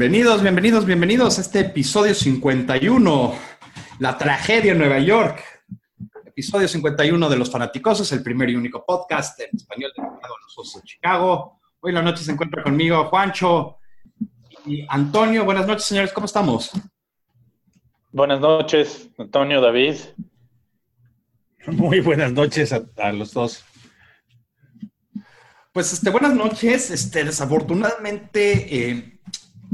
Bienvenidos, bienvenidos, bienvenidos a este episodio 51, la tragedia en Nueva York. Episodio 51 de Los Fanaticosos, el primer y único podcast en español dedicado a los Osos de Chicago. Hoy la noche se encuentra conmigo Juancho y Antonio. Buenas noches, señores, ¿cómo estamos? Buenas noches, Antonio, David. Muy buenas noches a, los dos. Pues este, buenas noches. Este, desafortunadamente, eh,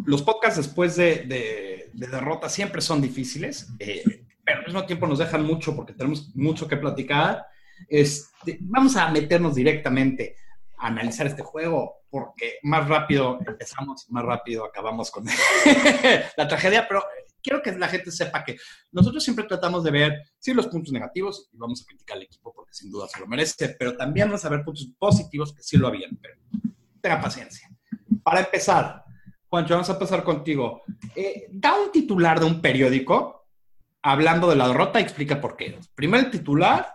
los podcasts después de, derrota siempre son difíciles, eh, pero al mismo tiempo nos dejan mucho porque tenemos mucho que platicar. Este, vamos a meternos directamente a analizar este juego porque más rápido empezamos, más rápido acabamos con la tragedia, pero quiero que la gente sepa que nosotros siempre tratamos de ver, sí, los puntos negativos y vamos a criticar al equipo porque sin duda se lo merece, pero también vamos a ver puntos positivos que sí lo habían, pero tenga paciencia. Para empezar, Juancho, vamos a pasar contigo. Eh, da un titular de un periódico hablando de la derrota y explica por qué. Primero el titular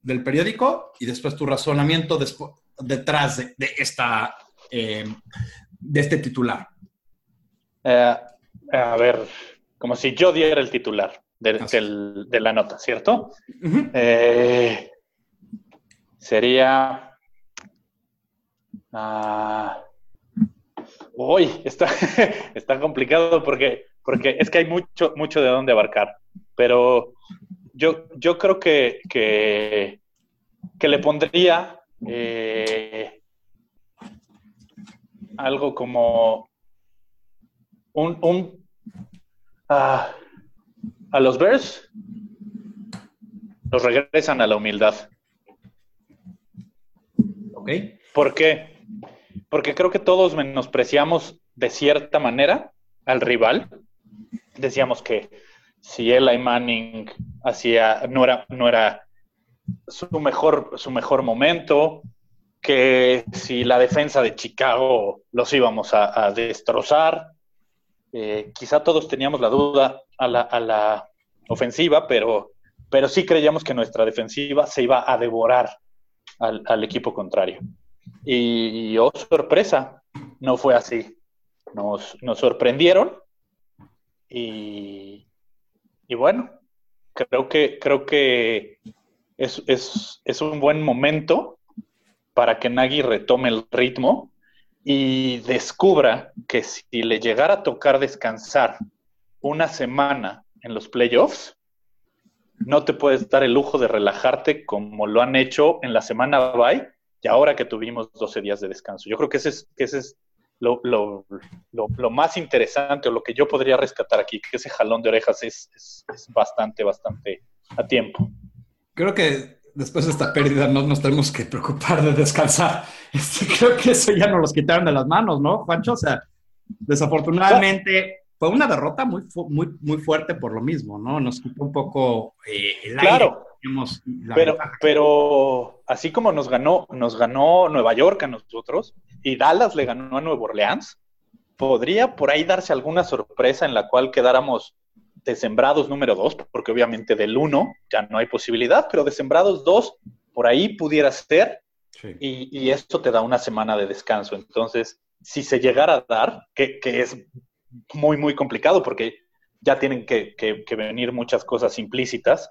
del periódico y después tu razonamiento detrás de, esta, eh, de este titular. Eh, a ver, como si yo diera el titular de, la nota, ¿cierto? sería... Ah, Uy, está, está complicado porque, porque es que hay mucho, mucho de dónde abarcar. Pero yo, yo creo que, que, le pondría eh, algo como un, un a los Bears los regresan a la humildad. ¿Ok? ¿Por qué? Porque creo que todos menospreciamos de cierta manera al rival. Decíamos que si Eli Manning hacía, no era, no era su mejor, su mejor momento, que si la defensa de Chicago los íbamos a, destrozar. Eh, quizá todos teníamos la duda a la, ofensiva, pero, pero sí creíamos que nuestra defensiva se iba a devorar al equipo contrario. Y, oh, sorpresa, no fue así. Nos, sorprendieron y, bueno, creo que, creo que es, es, un buen momento para que Nagy retome el ritmo y descubra que si le llegara a tocar descansar una semana en los playoffs, no te puedes dar el lujo de relajarte como lo han hecho en la semana bye y ahora que tuvimos 12 días de descanso. Yo creo que ese es, que ese es lo, lo, lo, más interesante o lo que yo podría rescatar aquí, que ese jalón de orejas es, es, bastante, bastante a tiempo. Creo que después de esta pérdida no nos tenemos que preocupar de descansar. Este, creo que eso ya nos los quitaron de las manos, ¿no, Juancho? O sea, desafortunadamente fue una derrota muy, muy, muy fuerte por lo mismo, ¿no? Nos quitó un poco eh, el aire. Claro pero, pero así como nos ganó, nos ganó Nueva York a nosotros y Dallas le ganó a Nueva Orleans, podría por ahí darse alguna sorpresa en la cual quedáramos de sembrados número dos, porque obviamente del uno ya no hay posibilidad, pero de sembrados dos, por ahí pudiera ser, y, esto te da una semana de descanso. Entonces, si se llegara a dar, que, es muy, muy complicado, porque ya tienen que venir muchas cosas implícitas,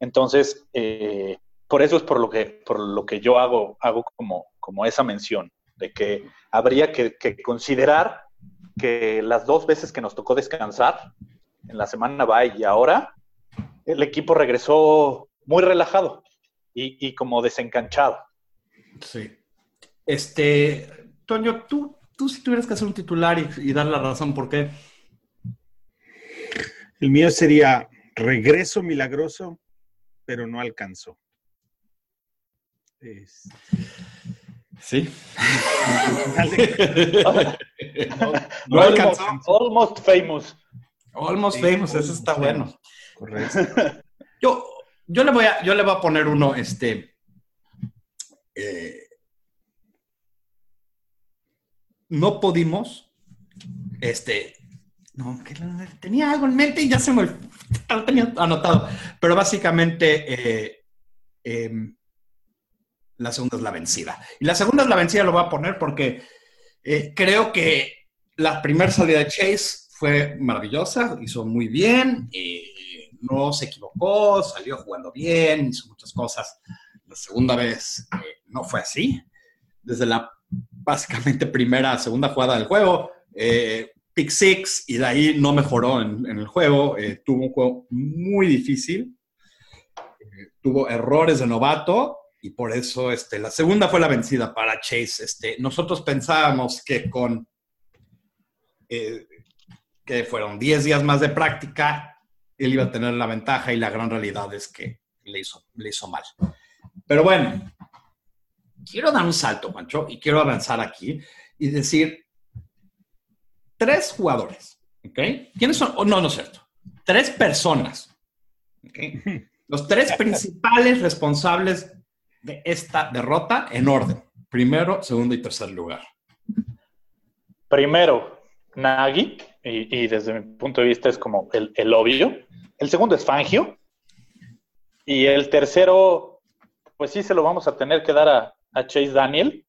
entonces, eh, por eso es por lo que, por lo que yo hago, hago como, como esa mención, de que habría que, considerar que las dos veces que nos tocó descansar, en la semana va y ahora, el equipo regresó muy relajado y, como desencanchado. Sí. Este, Toño, tú, tú si tuvieras que hacer un titular y, y dar la razón, ¿por qué? El mío sería regreso milagroso pero no alcanzó. Sí. no, alcanzó. Almost famous. Almost famous, eso está bueno. Correcto. Yo, yo, le voy a, yo le voy a poner uno, este. Eh, no pudimos, este, no, tenía algo en mente y ya se me lo tenía anotado. Pero básicamente eh, em, la segunda es la vencida. Y la segunda es la vencida lo voy a poner porque eh, creo que la primera salida de Chase fue maravillosa, hizo muy bien, y no se equivocó, salió jugando bien, hizo muchas cosas. La segunda vez eh, no fue así. Desde la básicamente primera, segunda jugada del juego, eh, pick six, y de ahí no mejoró en, el juego. Eh, tuvo un juego muy difícil, tuvo errores de novato, y por eso este, la segunda fue la vencida para Chase. Este, nosotros pensábamos que con eh, que fueron 10 días más de práctica, él iba a tener la ventaja y la gran realidad es que le hizo, le hizo mal. Pero bueno, quiero dar un salto, Pancho, y quiero avanzar aquí y decir, tres jugadores, ¿ok? ¿Quiénes son? Oh, no, no es cierto. Tres personas, ¿ok? Los tres principales responsables de esta derrota en orden. Primero, segundo y tercer lugar. Primero, Nagy, y, desde mi punto de vista es como el, el, obvio. El segundo es Fangio. Y el tercero, pues sí se lo vamos a tener que dar a, Chase Daniel,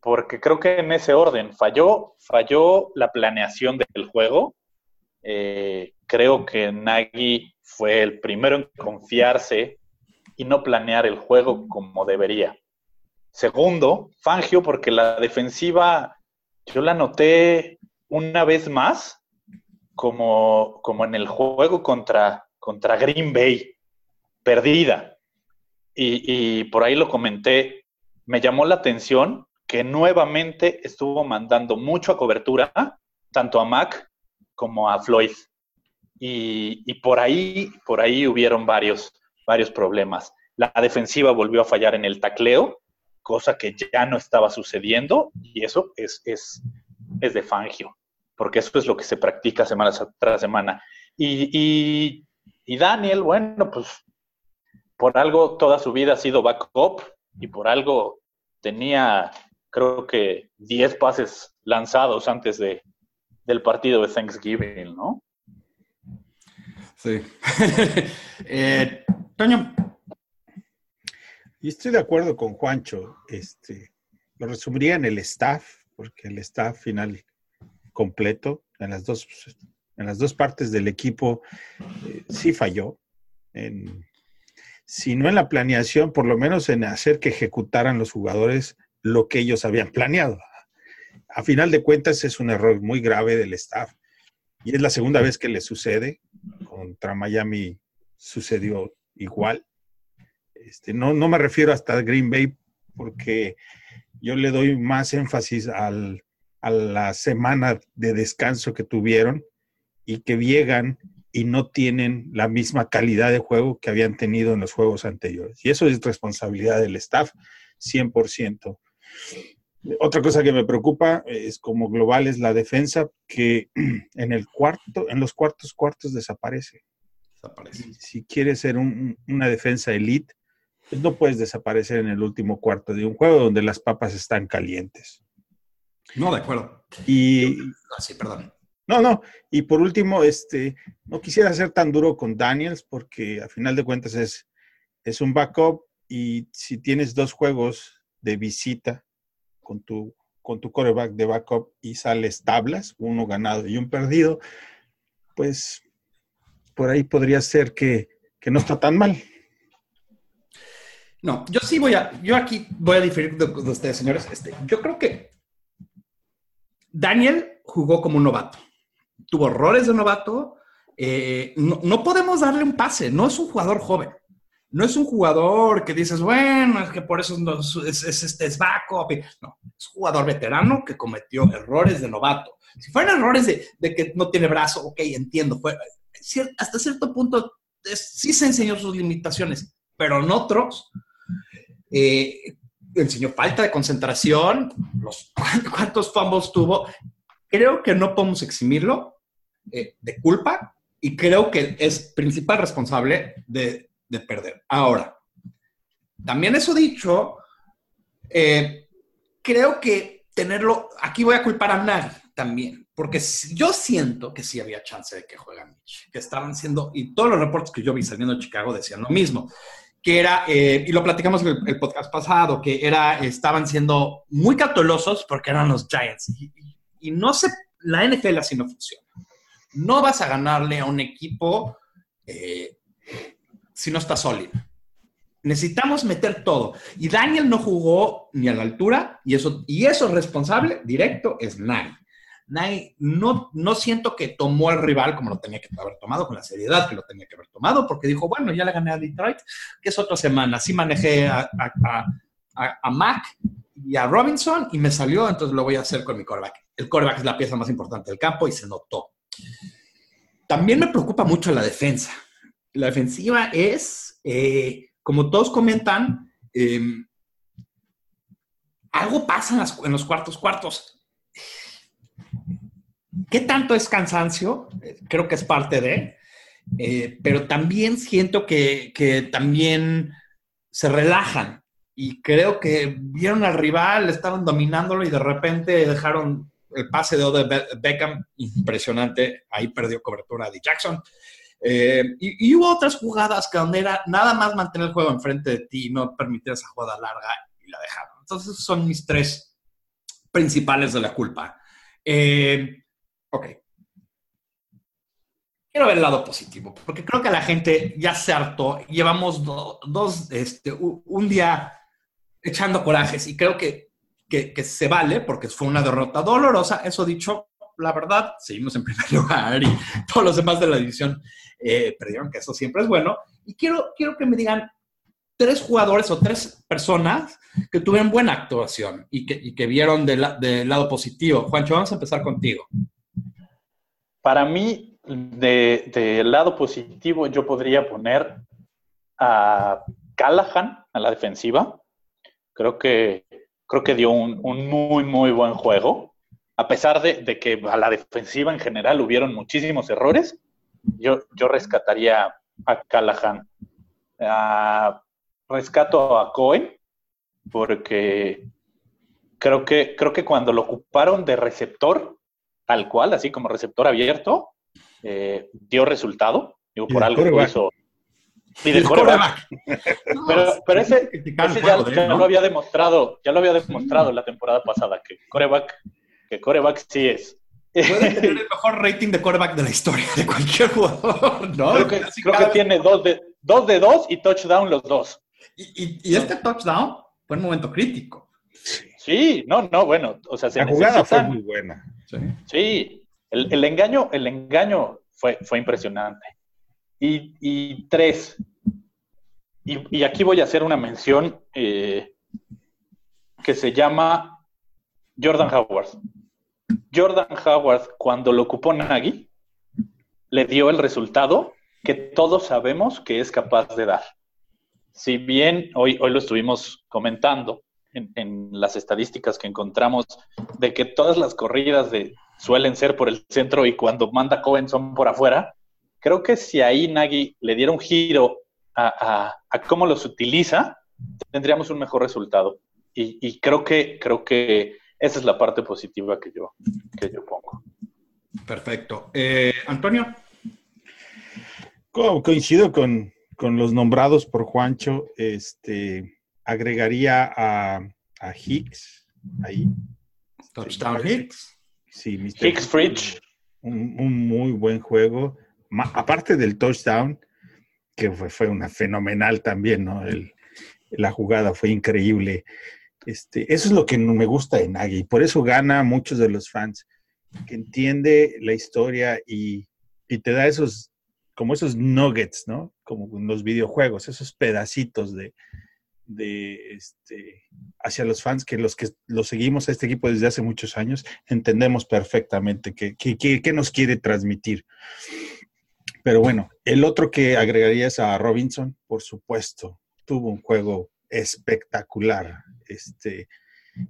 porque creo que en ese orden falló, falló la planeación del juego. Eh, creo que Nagy fue el primero en confiarse y no planear el juego como debería. Segundo, Fangio, porque la defensiva yo la noté una vez más como, como en el juego contra, contra Green Bay, perdida. Y, por ahí lo comenté, me llamó la atención que nuevamente estuvo mandando mucho a cobertura, tanto a Mac como a Floyd. Y, y, por ahí, por ahí hubieron varios, varios problemas. La defensiva volvió a fallar en el tacleo, cosa que ya no estaba sucediendo y eso es, es, es de Fangio, porque eso es lo que se practica semana tras semana. Y, Daniel, bueno, pues por algo toda su vida ha sido backup y por algo tenía, creo que 10 pases lanzados antes de, del partido de Thanksgiving, ¿no? Sí. eh, Toño, y estoy de acuerdo con Juancho. Este, lo resumiría en el staff, porque el staff final completo en las dos, en las dos partes del equipo eh, sí falló. Si no en la planeación, por lo menos en hacer que ejecutaran los jugadores lo que ellos habían planeado. A final de cuentas es un error muy grave del staff. Y es la segunda vez que le sucede. Contra Miami sucedió igual. Este, no, no me refiero hasta Green Bay porque yo le doy más énfasis al, a la semana de descanso que tuvieron y que llegan y no tienen la misma calidad de juego que habían tenido en los juegos anteriores. Y eso es responsabilidad del staff, 100%. Otra cosa que me preocupa es como global es la defensa que en el cuarto, en los cuartos cuartos desaparece. desaparece. Si quieres ser una defensa elite, pues no puedes desaparecer en el último cuarto de un juego donde las papas están calientes. No, de acuerdo. Y. Ah, sí, perdón. No, no. Y por último, este, no quisiera ser tan duro con Daniels porque a final de cuentas es, es un backup y si tienes dos juegos de visita con tu, con tu coreback de backup y sales tablas, uno ganado y un perdido, pues por ahí podría ser que, que no está tan mal. No, yo sí voy a, yo aquí voy a diferir de, ustedes, señores. Este, yo creo que Daniel jugó como un novato. Tuvo errores de novato. Eh, no, podemos darle un pase. No es un jugador joven. No es un jugador que dices, bueno, es que por eso es, este es. No, es un jugador veterano que cometió errores de novato. Si fueran errores de, que no tiene brazo, ok, entiendo. Hasta cierto punto sí se enseñó sus limitaciones, pero en otros eh, enseñó falta de concentración, cuántos fumbles tuvo. Creo que no podemos eximirlo eh, de culpa y creo que es principal responsable de, perder. Ahora, también eso dicho, eh, creo que tenerlo, aquí voy a culpar a Nagy también, porque yo siento que sí había chance de que juegan Mitch, que estaban siendo, y todos los reportes que yo vi saliendo de Chicago decían lo mismo que era, eh, y lo platicamos en el, podcast pasado, que era, estaban siendo muy catolosos porque eran los Giants. Y no se, la NFL así no funciona. No vas a ganarle a un equipo eh, si no está sólido. Necesitamos meter todo. Y Daniel no jugó ni a la altura, y eso, y eso responsable directo es Nagy. Nagy no, no siento que tomó al rival como lo tenía que haber tomado, con la seriedad que lo tenía que haber tomado, porque dijo, bueno, ya le gané a Detroit, que es otra semana. Sí manejé a, a, a, a Mac y a Robinson y me salió, entonces lo voy a hacer con mi coreback. El coreback es la pieza más importante del campo y se notó. También me preocupa mucho la defensa. La defensiva es, eh, como todos comentan, eh, algo pasa en, los cuartos cuartos. ¿Qué tanto es cansancio? Creo que es parte de, eh, pero también siento que, que también se relajan y creo que vieron al rival, estaban dominándolo y de repente dejaron el pase de Ode Beckham impresionante, ahí perdió cobertura de Jackson. Eh, y, hubo otras jugadas que donde era nada más mantener el juego enfrente de ti y no permitir esa jugada larga y la dejaron. Entonces, son mis tres principales de la culpa. Eh, ok. Quiero ver el lado positivo, porque creo que la gente ya se hartó. Llevamos do, dos, este, un día echando corajes y creo que, que, se vale porque fue una derrota dolorosa. Eso dicho, la verdad, seguimos en primer lugar y todos los demás de la división eh, perdieron, que eso siempre es bueno. Y quiero, quiero que me digan tres jugadores o tres personas que tuvieron buena actuación y que, y que vieron del de lado positivo. Juancho, vamos a empezar contigo. Para mí, del de lado positivo, yo podría poner a Callahan a la defensiva. Creo que, creo que dio un, un muy, muy buen juego. A pesar de, de, que a la defensiva en general hubieron muchísimos errores, yo, yo rescataría a Callahan. Uh, rescato a Cohen porque creo que, creo que cuando lo ocuparon de receptor, tal cual, así como receptor abierto, eh, dio resultado. Digo, por algo lo hizo. Y del coreback. pero, pero ese, ese ya, ya, lo había demostrado, ya lo había demostrado sí. la temporada pasada, que coreback, que coreback sí es. Puede tener el mejor rating de coreback de la historia de cualquier jugador, ¿no? Creo que, creo que tiene dos de, dos de dos y touchdown los dos. Y, y, y este touchdown fue un momento crítico. Sí, no, no, bueno, o sea, se la jugada fue muy buena. Sí, sí el, el, engaño, el engaño fue, fue impresionante. Y, tres, y, y, aquí voy a hacer una mención eh, que se llama Jordan Howard. Jordan Howard, cuando lo ocupó Nagy, le dio el resultado que todos sabemos que es capaz de dar. Si bien hoy, hoy lo estuvimos comentando en, en las estadísticas que encontramos de que todas las corridas de, suelen ser por el centro y cuando manda Cohen son por afuera, creo que si ahí Nagy le diera un giro a, a, a cómo los utiliza, tendríamos un mejor resultado. Y, y, creo que creo que esa es la parte positiva que yo, que yo pongo. Perfecto. Eh, Antonio. Co coincido con, con, los nombrados por Juancho. Este, agregaría a, a Hicks ahí. Touchdown Hicks. Sí, Mr. Hicks Fridge. Un, un, muy buen juego. Aparte del touchdown, que fue, una fenomenal también, ¿no? La jugada fue increíble. Este, eso es lo que me gusta de Nagy, por eso gana muchos de los fans, que entiende la historia y, y, te da esos, como esos nuggets, ¿no? Como los videojuegos, esos pedacitos de, de este, hacia los fans que los que lo seguimos a este equipo desde hace muchos años, entendemos perfectamente qué que, nos quiere transmitir. Pero bueno, el otro que agregaría es a Robinson, por supuesto, tuvo un juego espectacular. Este,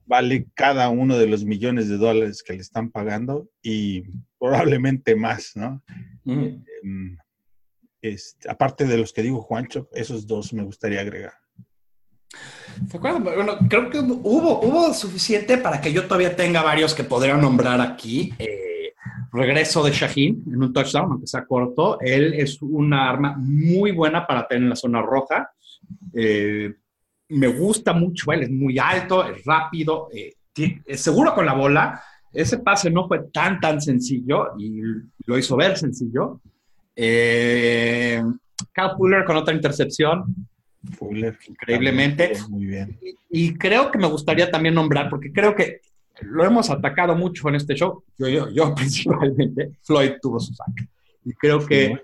vale cada uno de los millones de dólares que le están pagando y probablemente más, ¿no? Mm. Este, aparte de los que digo Juancho, esos dos me gustaría agregar. Bueno, creo que hubo, hubo suficiente para que yo todavía tenga varios que podría nombrar aquí. Eh, regreso de Shaheen en un touchdown, aunque sea corto. Él es una arma muy buena para tener en la zona roja. Eh, me gusta mucho él, es muy alto, es rápido, eh, es seguro con la bola ese pase no fue tan, tan sencillo y lo hizo ver sencillo. Eh, Cal Fuller con otra intercepción. Fuller. Increíblemente. Muy bien. Y, creo que me gustaría también nombrar, porque creo que lo hemos atacado mucho en este show. Yo, yo, yo principalmente, Floyd tuvo su saque. Y creo que,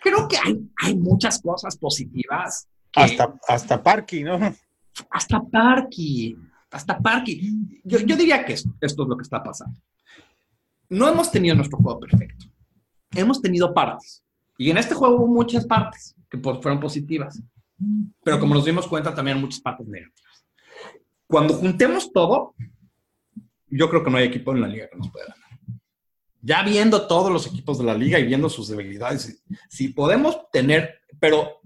creo que hay, hay muchas cosas positivas. hasta, hasta Parky, ¿no? Hasta Parky hasta Parky. Yo, diría que esto, es lo que está pasando. No hemos tenido nuestro juego perfecto. Hemos tenido partes. Y en este juego hubo muchas partes que fueron positivas. Pero como nos dimos cuenta, también muchas partes negativas. Cuando juntemos todo, yo creo que no hay equipo en la liga que nos pueda ganar. Ya viendo todos los equipos de la liga y viendo sus debilidades, si podemos tener, pero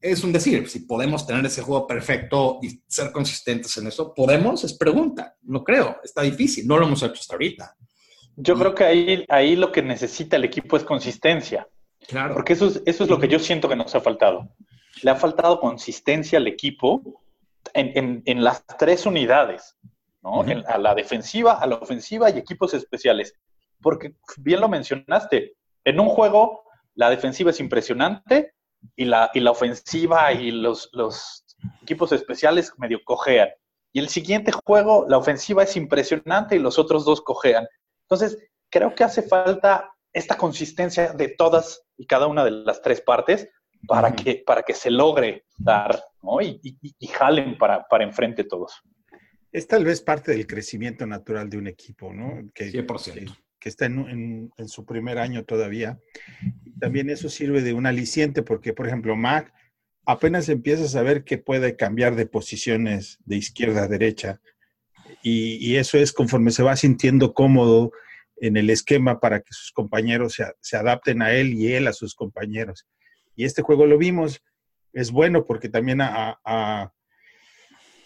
es un decir, si podemos tener ese juego perfecto y ser consistentes en eso, ¿podemos? Es pregunta, no creo, está difícil, no lo hemos hecho hasta ahorita. Yo creo que ahí, ahí lo que necesita el equipo es consistencia. Claro. Porque eso es, eso es lo que yo siento que nos ha faltado. Le ha faltado consistencia al equipo en, en, las tres unidades, ¿no? a la defensiva, a la ofensiva y equipos especiales. Porque bien lo mencionaste, en un juego la defensiva es impresionante, y la, y la ofensiva y los, los equipos especiales medio cojean. Y el siguiente juego, la ofensiva es impresionante y los otros dos cojean. Entonces, creo que hace falta esta consistencia de todas y cada una de las tres partes para, que, para que se logre dar ¿no? y, y, jalen para, para enfrente todos. Es tal vez parte del crecimiento natural de un equipo, ¿no? Que, 100% que está en, su primer año todavía. También eso sirve de un aliciente porque, por ejemplo, Mac apenas empieza a saber que puede cambiar de posiciones de izquierda a derecha y, eso es conforme se va sintiendo cómodo en el esquema para que sus compañeros se, adapten a él y él a sus compañeros. Y este juego lo vimos, es bueno porque también a,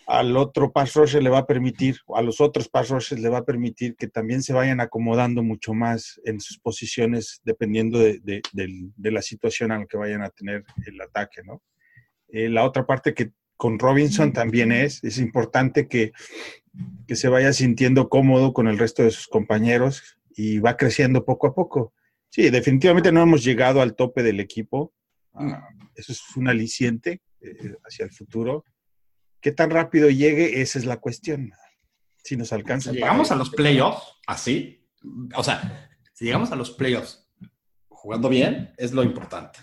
al otro pass rusher le va a permitir, a los otros pass rushers le va a permitir que también se vayan acomodando mucho más en sus posiciones dependiendo de, la situación en la que vayan a tener el ataque, ¿no? Eh, la otra parte que con Robinson también es, es importante que, que se vaya sintiendo cómodo con el resto de sus compañeros y va creciendo poco a poco. Sí, definitivamente no hemos llegado al tope del equipo. Ah, eso es un aliciente eh, hacia el futuro qué tan rápido llegue, esa es la cuestión. Si nos alcanza. Si llegamos a los playoffs, así, o sea, si llegamos a los playoffs jugando bien, es lo importante.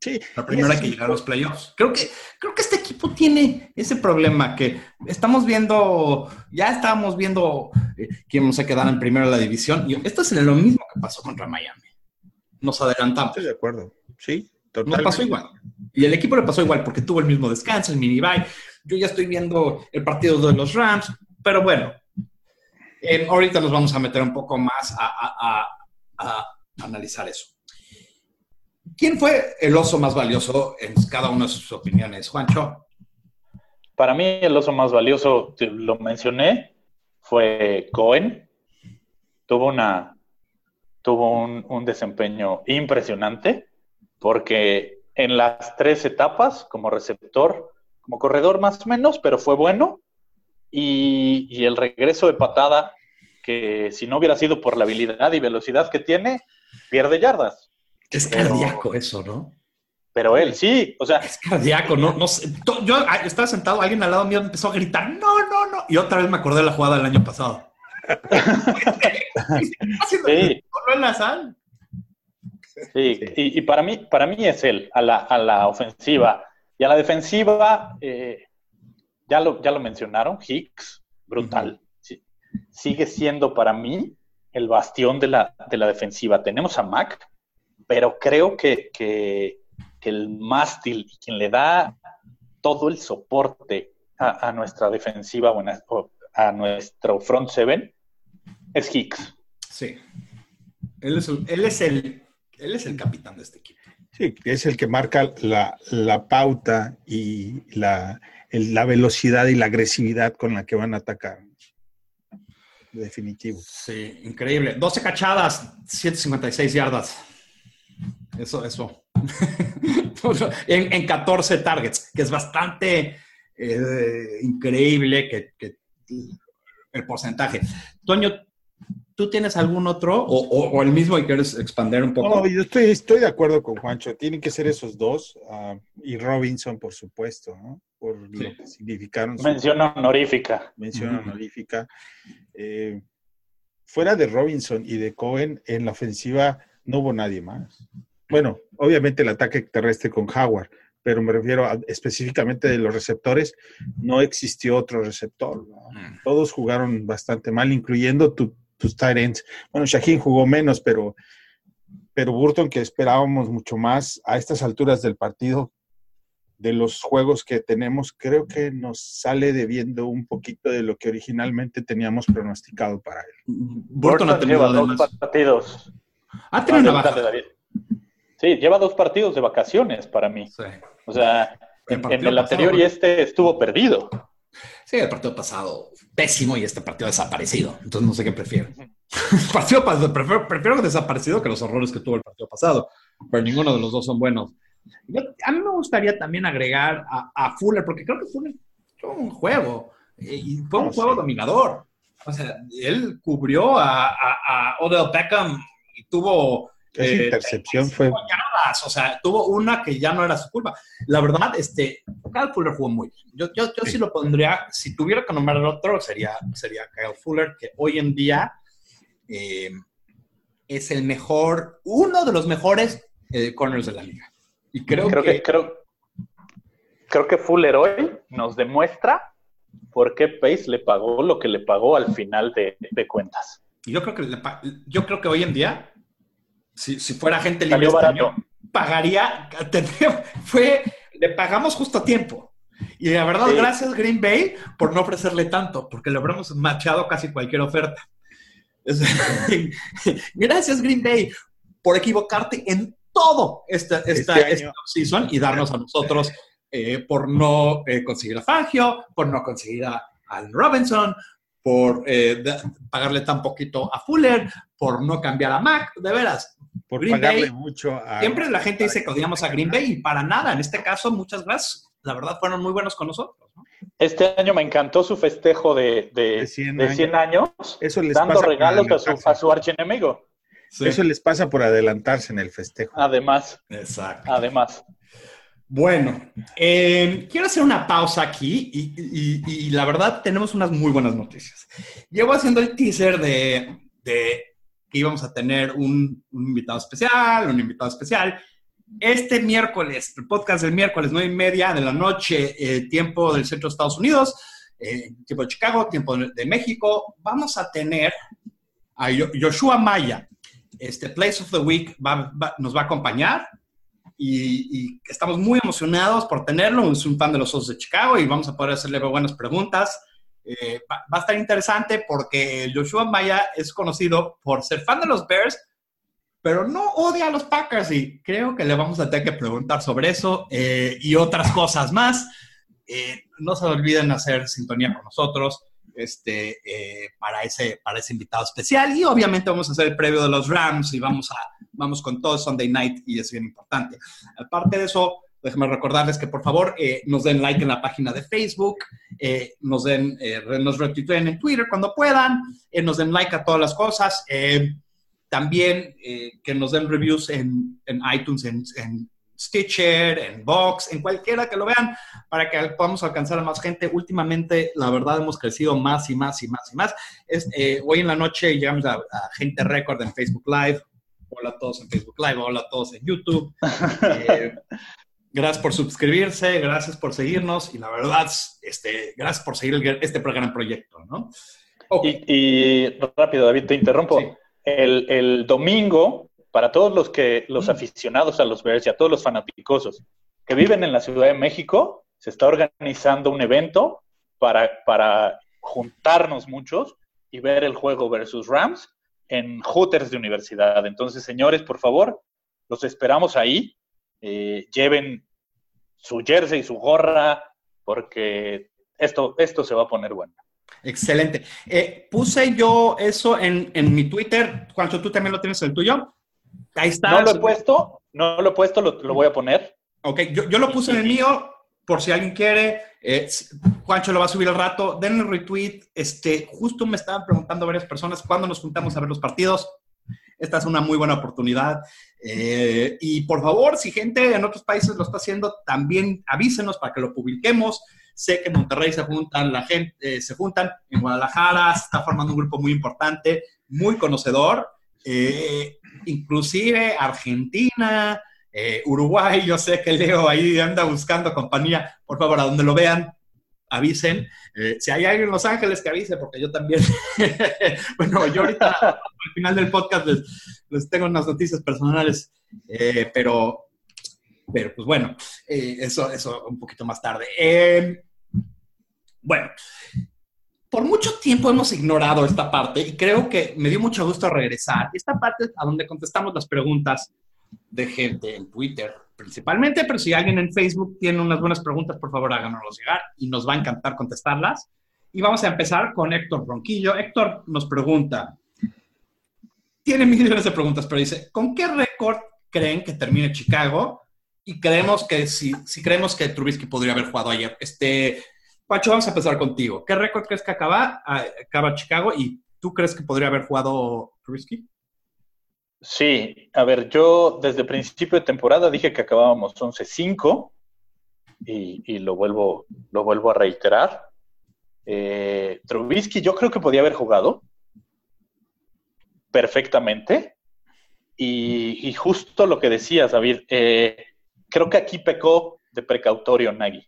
Sí. La primera que llegar a los playoffs. Creo que, creo que este equipo tiene ese problema que estamos viendo, ya estábamos viendo eh, quién se quedar en primero de la división. Y esto es lo mismo que pasó contra Miami. Nos adelantamos. Estoy de acuerdo. Sí, totalmente. Nos pasó igual. Y el equipo le pasó igual porque tuvo el mismo descanso, el mini bye. Yo ya estoy viendo el partido de los Rams, pero bueno, ahorita nos vamos a meter un poco más a, analizar eso. ¿Quién fue el oso más valioso en cada una de sus opiniones, Juancho? Para mí el oso más valioso, lo mencioné, fue Cohen. Tuvo una tuvo un, desempeño impresionante porque en las tres etapas como receptor como corredor más o menos, pero fue bueno. Y, el regreso de patada, que si no hubiera sido por la habilidad y velocidad que tiene, pierde yardas. Es cardíaco eso, ¿no? Pero él sí, o sea. Es cardíaco, no, no sé. Yo ah, estaba sentado, alguien al lado mío empezó a gritar, no, no, no. Y otra vez me acordé de la jugada del año pasado. sí. Sí, y, y, para, mí, para mí es él, a la, a la ofensiva y a la defensiva, eh, ya, lo, ya lo mencionaron, Hicks, brutal. Sigue siendo para mí el bastión de la, defensiva. Tenemos a Mac, pero creo que, el mástil y quien le da todo el soporte a, nuestra defensiva o, a, nuestro front seven es Hicks. Sí. Él es, él es, el, él es el capitán de este equipo. Sí, es el que marca la, pauta y la, velocidad y la agresividad con la que van a atacar. Definitivo. Sí, increíble. 12 cachadas, 156 yardas. Eso, eso. en, 14 targets, que es bastante eh, increíble que, el porcentaje. Toño, ¿tú tienes algún otro o, el mismo y quieres expandir un poco? No, yo estoy, estoy de acuerdo con Juancho. Tienen que ser esos dos ah, y Robinson, por supuesto, ¿no? Por lo que significaron. Mención honorífica. Mención honorífica. Eh, fuera de Robinson y de Cohen, en la ofensiva no hubo nadie más. Bueno, obviamente el ataque terrestre con Howard, pero me refiero específicamente de los receptores, no existió otro receptor. Todos jugaron bastante mal, incluyendo tus tight ends. Bueno, Shaheen jugó menos, pero, pero Burton, que esperábamos mucho más a estas alturas del partido, de los juegos que tenemos, creo que nos sale debiendo un poquito de lo que originalmente teníamos pronosticado para él. Burton, ha tenido dos partidos. Ha tenido una Sí, lleva dos partidos de vacaciones para mí. O sea, en, el, anterior y este estuvo perdido. Sí, el partido pasado pésimo y este partido desaparecido. Entonces no sé qué prefiero. el partido pasado, prefiero, desaparecido que los horrores que tuvo el partido pasado. Pero ninguno de los dos son buenos. a mí me gustaría también agregar a, Fuller, porque creo que Fuller tuvo un juego eh, y fue un juego dominador. O sea, él cubrió a, a Odell Beckham y tuvo esa eh, intercepción fue. O sea, tuvo una que ya no era su culpa. La verdad, este, Kyle Fuller jugó muy bien. Yo, yo, yo sí. lo pondría, si tuviera que nombrar otro, sería, sería Kyle Fuller, que hoy en día eh, es el mejor, uno de los mejores eh, corners de la liga. Y creo, que, creo, creo que Fuller hoy nos demuestra por qué Pace le pagó lo que le pagó al final de, de cuentas. Y yo creo que yo creo que hoy en día si, si fuera gente libre pagaría, fue, le pagamos justo a tiempo. Y la verdad, gracias Green Bay por no ofrecerle tanto, porque le habremos machado casi cualquier oferta. gracias Green Bay por equivocarte en todo esta, esta, este season y darnos a nosotros eh, por no eh, conseguir a Fangio, por no conseguir a Al Robinson, por eh, pagarle tan poquito a Fuller, por no cambiar a Mac, de veras. Por Green pagarle mucho a... Siempre la gente dice que odiamos a Green Bay y para nada. En este caso, muchas gracias. La verdad, fueron muy buenos con nosotros. Este año me encantó su festejo de, de, 100, años, Eso les dando regalos a su, a su archienemigo. Eso les pasa por adelantarse en el festejo. Además. Exacto. Además. Bueno, eh, quiero hacer una pausa aquí y, la verdad tenemos unas muy buenas noticias. Llevo haciendo el teaser de, que íbamos a tener un, invitado especial, un invitado especial. Este miércoles, el podcast del miércoles, nueve y media de la noche, eh, tiempo del centro de Estados Unidos, eh, tiempo de Chicago, tiempo de, México, vamos a tener a Joshua Maya. Este Place of the Week nos va a acompañar y, estamos muy emocionados por tenerlo. Es un fan de los Osos de Chicago y vamos a poder hacerle buenas preguntas. Eh, va, a estar interesante porque Joshua Maya es conocido por ser fan de los Bears, pero no odia a los Packers y creo que le vamos a tener que preguntar sobre eso eh, y otras cosas más. Eh, no se olviden hacer sintonía con nosotros este, para, ese, para ese invitado especial y obviamente vamos a hacer el previo de los Rams y vamos a vamos con todo Sunday Night y es bien importante. Aparte de eso, déjenme recordarles que por favor eh, nos den like en la página de Facebook, eh, nos den, eh, nos en Twitter cuando puedan, nos den like a todas las cosas. también que nos den reviews en, iTunes, en, Stitcher, en Vox, en cualquiera que lo vean, para que podamos alcanzar a más gente. Últimamente, la verdad, hemos crecido más y más y más y más. hoy en la noche llegamos a, a gente récord en Facebook Live, hola a todos en Facebook Live, hola a todos en YouTube. Gracias por suscribirse, gracias por seguirnos y la verdad, este, gracias por seguir este gran proyecto, ¿no? Y, rápido, David, te interrumpo. El, domingo, para todos los que los mm. aficionados a los Bears y a todos los fanáticosos que viven en la Ciudad de México, se está organizando un evento para, para juntarnos muchos y ver el juego versus Rams en Hooters de universidad. Entonces, señores, por favor, los esperamos ahí. Eh, lleven su jersey y su gorra, porque esto, esto se va a poner bueno. Excelente. Eh, puse yo eso en, mi Twitter. Juancho, ¿tú también lo tienes en el tuyo? Ahí está. No lo he puesto, no lo he puesto, lo, voy a poner. Ok, yo, lo puse en el mío, por si alguien quiere. Eh, Juancho lo va a subir al rato. Denle retweet. Este, justo me estaban preguntando varias personas cuándo nos juntamos a ver los partidos. Esta es una muy buena oportunidad. Eh, y por favor, si gente en otros países lo está haciendo, también avísenos para que lo publiquemos. Sé que en Monterrey se juntan, la gente, eh, se juntan, en Guadalajara se está formando un grupo muy importante, muy conocedor, eh, inclusive Argentina, Uruguay, yo sé que Leo ahí anda buscando compañía, por favor, a donde lo vean, avisen. Eh, si hay alguien en Los Ángeles que avise, porque yo también. bueno, yo ahorita al final del podcast les, tengo unas noticias personales, eh, pero, pero pues bueno, eh, eso, eso un poquito más tarde. bueno, por mucho tiempo hemos ignorado esta parte y creo que me dio mucho gusto regresar. Esta parte a donde contestamos las preguntas de gente en Twitter principalmente, pero si alguien en Facebook tiene unas buenas preguntas, por favor háganoslos llegar y nos va a encantar contestarlas. Y vamos a empezar con Héctor Ronquillo. Héctor nos pregunta, tiene millones de preguntas, pero dice, ¿con qué récord creen que termine Chicago? Y creemos que si, si creemos que Trubisky podría haber jugado ayer. Este, Pacho, vamos a empezar contigo. ¿Qué récord crees que acaba, acaba Chicago y tú crees que podría haber jugado Trubisky? Sí, a ver, yo desde principio de temporada dije que acabábamos 11-5 y, lo, vuelvo, lo vuelvo a reiterar. Eh, Trubisky yo creo que podía haber jugado perfectamente y, justo lo que decías, David, eh, creo que aquí pecó de precautorio Nagy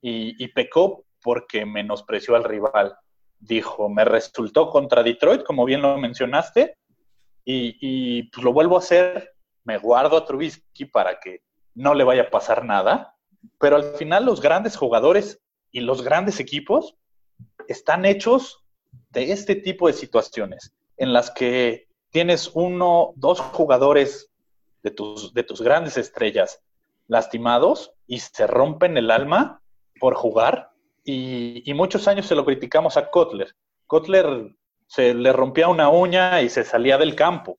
y, y pecó porque menospreció al rival. Dijo, me resultó contra Detroit, como bien lo mencionaste, y, pues lo vuelvo a hacer, me guardo a Trubisky para que no le vaya a pasar nada, pero al final los grandes jugadores y los grandes equipos están hechos de este tipo de situaciones, en las que tienes uno, dos jugadores de tus, de tus grandes estrellas lastimados y se rompen el alma por jugar. Y, y muchos años se lo criticamos a Kotler. Kotler se le rompía una uña y se salía del campo.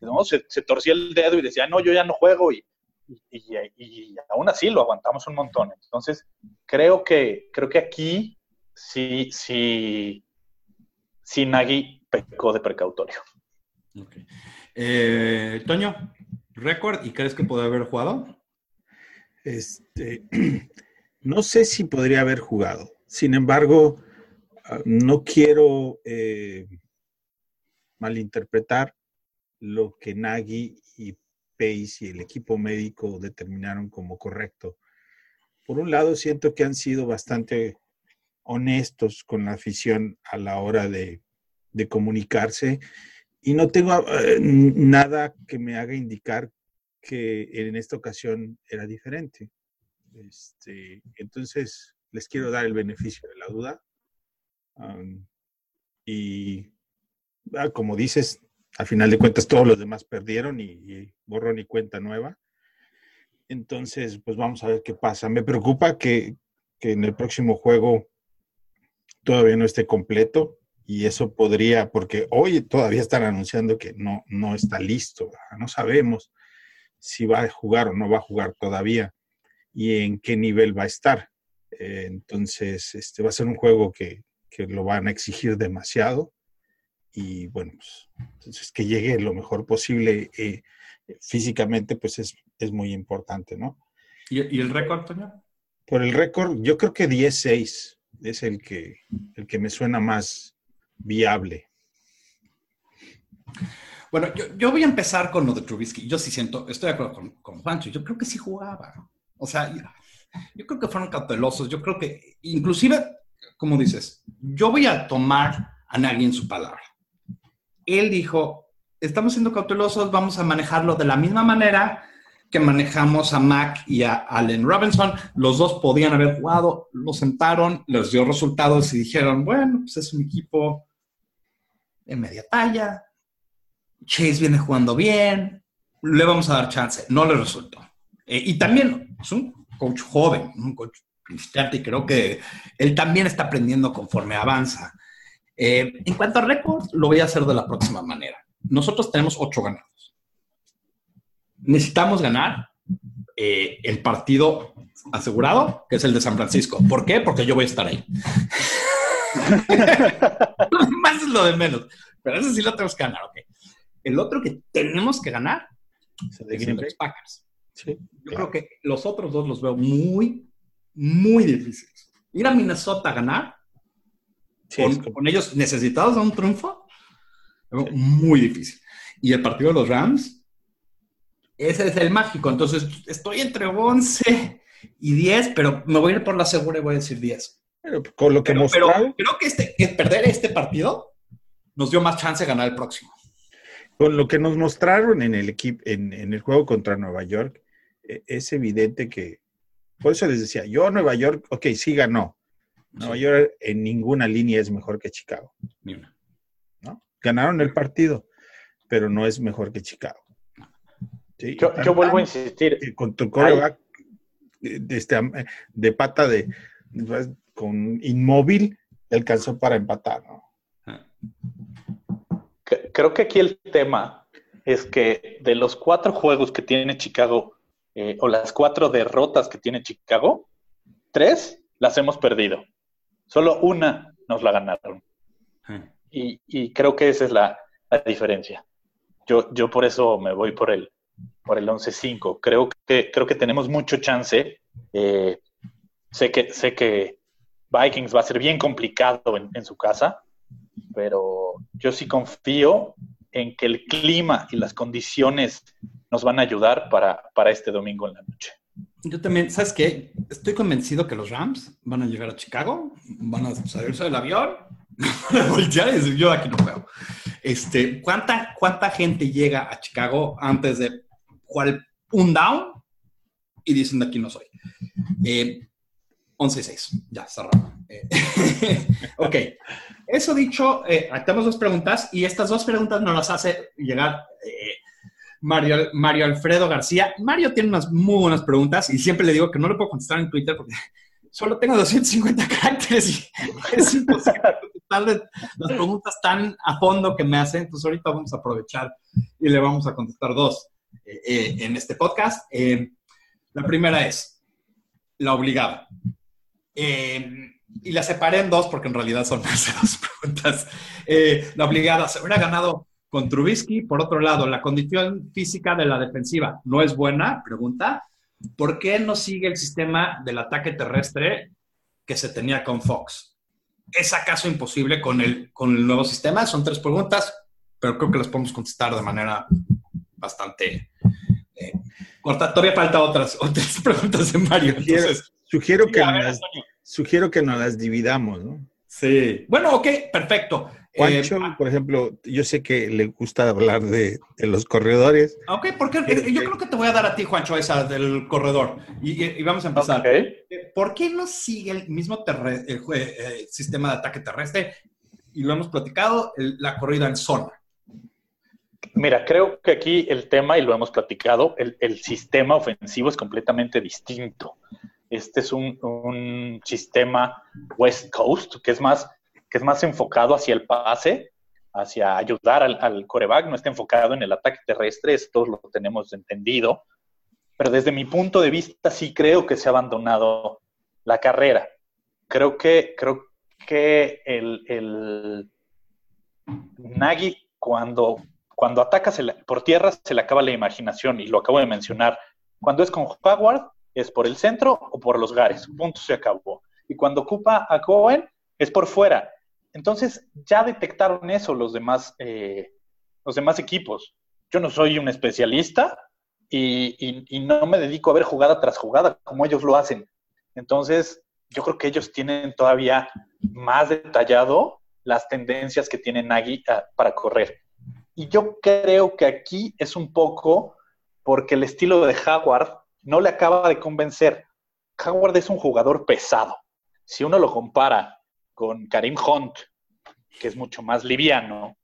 ¿no? Se, torcía el dedo y decía, no, yo ya no juego y, y, aún así lo aguantamos un montón. Entonces, creo que, creo que aquí sí, sí, sí Nagy pecó de precautorio. Eh, Toño, récord y crees que puede haber jugado? Este, no sé si podría haber jugado. Sin embargo, no quiero eh, malinterpretar lo que Nagy y Pace y el equipo médico determinaron como correcto. Por un lado, siento que han sido bastante honestos con la afición a la hora de, comunicarse y no tengo eh, nada que me haga indicar que en esta ocasión era diferente. Este, entonces, les quiero dar el beneficio de la duda y ah, como dices, al final de cuentas todos los demás perdieron y, borrón y cuenta nueva. Entonces, pues vamos a ver qué pasa. Me preocupa que, en el próximo juego todavía no esté completo y eso podría, porque hoy todavía están anunciando que no, no está listo, no sabemos si va a jugar o no va a jugar todavía y en qué nivel va a estar. Entonces, este va a ser un juego que, que lo van a exigir demasiado y bueno, pues, entonces que llegue lo mejor posible eh, físicamente, pues es, muy importante, ¿no? ¿Y, el récord, Toño? Por el récord, yo creo que 10-6 es el que, el que me suena más viable. Bueno, yo, voy a empezar con lo de Trubisky. Yo sí siento, estoy de acuerdo con, con Juancho, yo creo que sí jugaba. O sea, yo creo que fueron cautelosos. Yo creo que, inclusive, como dices, yo voy a tomar a nadie en su palabra. Él dijo, estamos siendo cautelosos, vamos a manejarlo de la misma manera que manejamos a Mac y a Allen Robinson. Los dos podían haber jugado, lo sentaron, les dio resultados y dijeron, bueno, pues es un equipo de media talla. Chase viene jugando bien, le vamos a dar chance. No le resultó. Eh, y también es un coach joven, un coach y creo que él también está aprendiendo conforme avanza. Eh, en cuanto a récord, lo voy a hacer de la próxima manera. Nosotros tenemos ocho ganados. Necesitamos ganar eh, el partido asegurado, que es el de San Francisco. ¿Por qué? Porque yo voy a estar ahí. Más es lo de menos. Pero ese sí lo tenemos que ganar, ok. El otro que tenemos que ganar es el de los Packers. Yo creo que los otros dos los veo muy, muy difíciles. Ir a Minnesota a ganar, con, ellos necesitados de un triunfo, muy difícil. Y el partido de los Rams, ese es el mágico. Entonces, estoy entre 11 y 10, pero me voy a ir por la segura y voy a decir 10. Pero con lo que pero, creo que, este, perder este partido nos dio más chance de ganar el próximo. Con lo que nos mostraron en el equipo, en, en el juego contra Nueva York, e, es evidente que, por eso les decía, yo Nueva York, ok, sí ganó. Nueva York en ninguna línea es mejor que Chicago. Ni una. ¿no? Ganaron el partido, pero no es mejor que Chicago. yo, vuelvo a insistir. Con tu coreback de, este, de pata de, con inmóvil, alcanzó para empatar. ¿no? Ah. Creo que aquí el tema es que de los cuatro juegos que tiene Chicago, eh, o las cuatro derrotas que tiene Chicago, tres las hemos perdido. Solo una nos la ganaron. Y, creo que esa es la, diferencia. Yo, yo por eso me voy por el, por el 11-5. Creo que, creo que tenemos mucho chance. Eh, sé, que, sé que Vikings va a ser bien complicado en, en su casa, pero yo sí confío en que el clima y las condiciones nos van a ayudar para, este domingo en la noche. Yo también, ¿sabes qué? Estoy convencido que los Rams van a llegar a Chicago, van a salirse del avión, van a voltear y yo aquí no veo. Este, ¿cuánta, ¿Cuánta gente llega a Chicago antes de jugar un down y dicen, de aquí no soy? Eh, 11-6, ya cerrado. Eh, ok, eso dicho, eh, tenemos dos preguntas y estas dos preguntas nos las hace llegar eh, Mario, Mario Alfredo García. Mario tiene unas muy buenas preguntas y siempre le digo que no le puedo contestar en Twitter porque solo tengo 250 caracteres y es imposible contestarle las preguntas tan a fondo que me hacen. Entonces ahorita vamos a aprovechar y le vamos a contestar dos eh, en este podcast. la primera es la obligada. Eh, y la separé en dos porque en realidad son más de dos preguntas. Eh, la obligada, se hubiera ganado con Trubisky. Por otro lado, la condición física de la defensiva no es buena, pregunta. ¿Por qué no sigue el sistema del ataque terrestre que se tenía con Fox? ¿Es acaso imposible con el, con el nuevo sistema? Son tres preguntas, pero creo que las podemos contestar de manera bastante eh, corta. Todavía falta otras, otras preguntas de Mario. Entonces, Sugiero que, nos, sugiero que nos las dividamos, ¿no? Sí. Bueno, ok, perfecto. Juancho, eh, por ejemplo, yo sé que le gusta hablar de, los corredores. Ok, porque eh, yo creo que te voy a dar a ti, Juancho, esa del corredor. Y, vamos a empezar. Eh, ¿Por qué no sigue el mismo sistema de ataque terrestre? Y lo hemos platicado, la corrida en zona. Mira, creo que aquí el tema, y lo hemos platicado, el, el sistema ofensivo es completamente distinto. Este es un, sistema West Coast que es, más, que es más enfocado hacia el pase, hacia ayudar al, coreback, no está enfocado en el ataque terrestre, esto lo tenemos entendido. Pero desde mi punto de vista sí creo que se ha abandonado la carrera. Creo que, creo que el, el Nagy cuando, cuando ataca por tierra se le acaba la imaginación y lo acabo de mencionar. Cuando es con Howard, es por el centro o por los gares. Punto, se acabó. Y cuando ocupa a Cohen, es por fuera. Entonces, ya detectaron eso los demás, eh, los demás equipos. Yo no soy un especialista y, no me dedico a ver jugada tras jugada como ellos lo hacen. Entonces, yo creo que ellos tienen todavía más detallado las tendencias que tiene Nagy ah, para correr. Y yo creo que aquí es un poco porque el estilo de Howard no le acaba de convencer. Howard es un jugador pesado. Si uno lo compara con Karim Hunt, que es mucho más liviano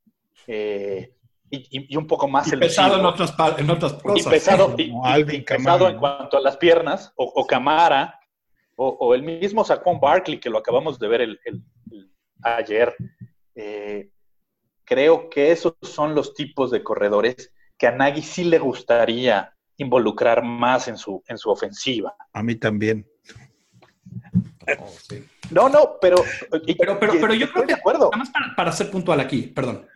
eh, y, un poco más... pesado en otras, en otras cosas. Y pesado, pesado en cuanto a las piernas, o, Camara, o, el mismo Saquon Barkley, que lo acabamos de ver el, ayer. Eh, creo que esos son los tipos de corredores que a Nagy sí le gustaría involucrar más en su, en su ofensiva. A mí también. Oh, no, no, pero... Pero, pero, yo creo que, acuerdo. nada más para, para, ser puntual aquí, perdón.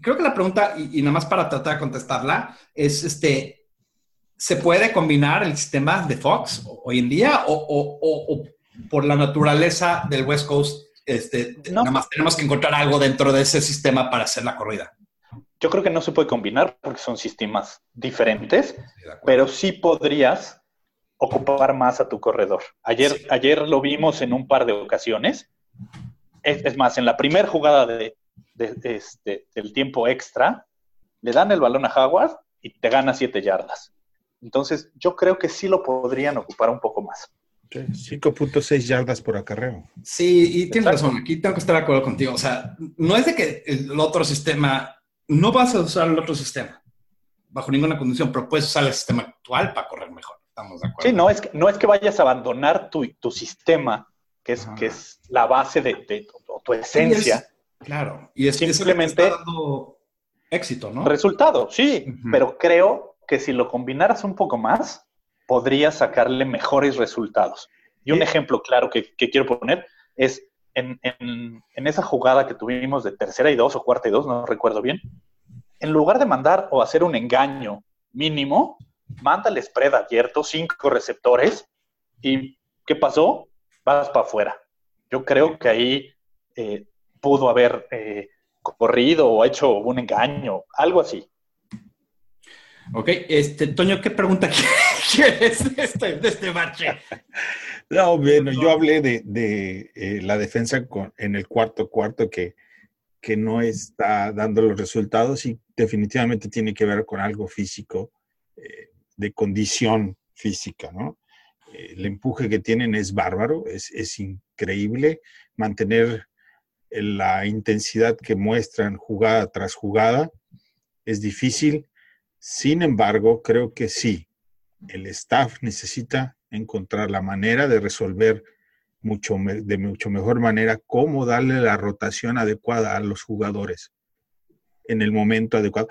Creo que la pregunta, y, nada más para tratar de contestarla, es, este, ¿se puede combinar el sistema de Fox hoy en día o, o, o por la naturaleza del West Coast, este, nada más tenemos que encontrar algo dentro de ese sistema para hacer la corrida? Yo creo que no se puede combinar porque son sistemas diferentes, pero sí podrías ocupar más a tu corredor. Ayer, ayer lo vimos en un par de ocasiones. Es, más, en la primera jugada de, este, del tiempo extra, le dan el balón a Howard y te gana siete yardas. Entonces, yo creo que sí lo podrían ocupar un poco más. 5.6 yardas por acarreo. Sí, y tienes razón, aquí tengo que estar de acuerdo contigo. O sea, no es de que el otro sistema, no vas a usar el otro sistema bajo ninguna condición, pero puedes usar el sistema actual para correr mejor. Estamos de acuerdo. Sí, no es que, no es que vayas a abandonar tu, tu sistema, que es, que es la base de, tu, esencia. claro, y es simplemente está dando éxito, ¿no? Resultado, sí, pero creo que si lo combinaras un poco más, podría sacarle mejores resultados. Y un ejemplo claro que, quiero poner es en, esa jugada que tuvimos de tercera y dos o cuarta y dos, no recuerdo bien, en lugar de mandar o hacer un engaño mínimo, manda el spread abierto, cinco receptores, y ¿qué pasó? Vas para afuera. Yo creo que ahí eh, pudo haber eh, corrido o hecho un engaño, algo así. Ok, este, Toño, ¿qué pregunta quieres de este, de este marche? No, bueno, yo hablé de, eh, la defensa en el cuarto cuarto que, que no está dando los resultados y definitivamente tiene que ver con algo físico, eh, de condición física, ¿no? Eh, el empuje que tienen es bárbaro, es, es increíble mantener la intensidad que muestran jugada tras jugada, es difícil sin embargo, creo que sí, el staff necesita encontrar la manera de resolver mucho de mucho mejor manera cómo darle la rotación adecuada a los jugadores en el momento adecuado.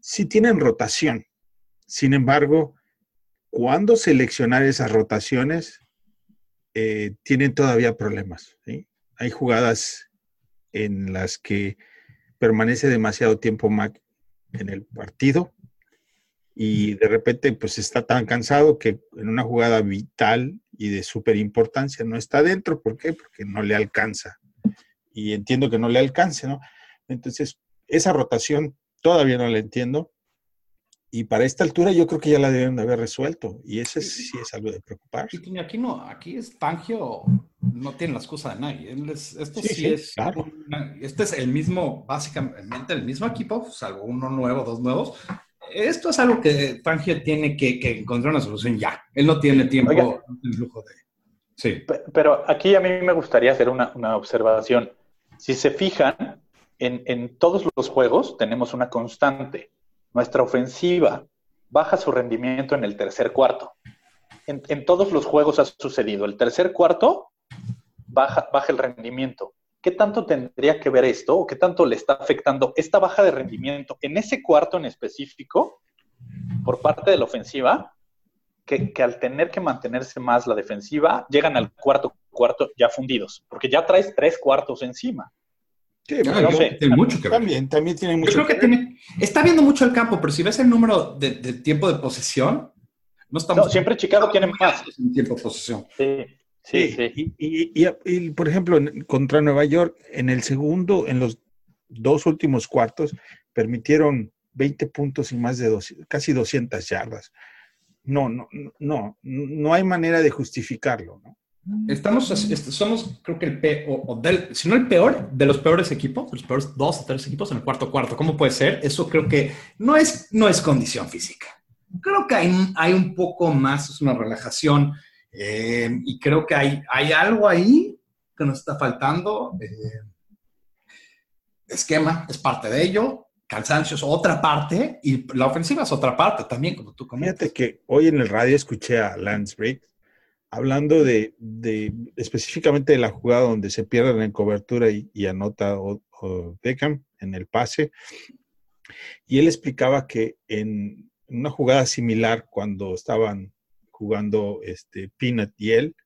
Si tienen rotación, sin embargo, cuando seleccionar esas rotaciones, eh, tienen todavía problemas. Hay jugadas en las que permanece demasiado tiempo Mac en el partido y de repente pues está tan cansado que en una jugada vital y de súper importancia no está dentro. ¿Por qué? Porque no le alcanza. Y entiendo que no le alcance, ¿no? Entonces, esa rotación todavía no la entiendo. Y para esta altura yo creo que ya la deben de haber resuelto. Y eso sí es algo de preocupar. Aquí no, aquí es Tangio, no tiene la excusa de nadie. esto sí, es, este es el mismo, básicamente el mismo equipo, salvo uno nuevo, dos nuevos, esto es algo que Fangio tiene que, encontrar una solución ya. Él no tiene tiempo, el lujo de... Sí. Pero aquí a mí me gustaría hacer una, observación. Si se fijan, en, todos los juegos tenemos una constante. Nuestra ofensiva baja su rendimiento en el tercer cuarto. En, todos los juegos ha sucedido. El tercer cuarto baja, baja el rendimiento. ¿qué tanto tendría que ver esto o qué tanto le está afectando esta baja de rendimiento en ese cuarto en específico por parte de la ofensiva? Que, al tener que mantenerse más la defensiva, llegan al cuarto cuarto ya fundidos, porque ya traes tres cuartos encima. Sí, no sé. Tiene mucho que ver. También, también tiene mucho yo creo que, Tiene, está viendo mucho el campo, pero si ves el número de, tiempo de posesión, no estamos. No, siempre Chicago tiene más. Tiempo de posesión. Sí. Sí, sí. Y, por ejemplo, contra Nueva York, en el segundo, en los dos últimos cuartos, permitieron 20 puntos y más de dos, casi 200 yardas. No, no, no, no hay manera de justificarlo, ¿no? Estamos, somos, creo que el o del, si no el peor, de los peores equipos, los peores dos o tres equipos en el cuarto cuarto. ¿Cómo puede ser? Eso creo que no es, no es condición física. Creo que hay, hay un poco más, es una relajación eh, y creo que hay, hay algo ahí que nos está faltando. Eh, esquema es parte de ello, cansancio es otra parte y la ofensiva es otra parte también, como tú comentas. Fíjate que hoy en el radio escuché a Lance Briggs hablando de, específicamente de la jugada donde se pierden en cobertura y, anota Beckham en el pase. Y él explicaba que en una jugada similar cuando estaban jugando este, Peanut y él.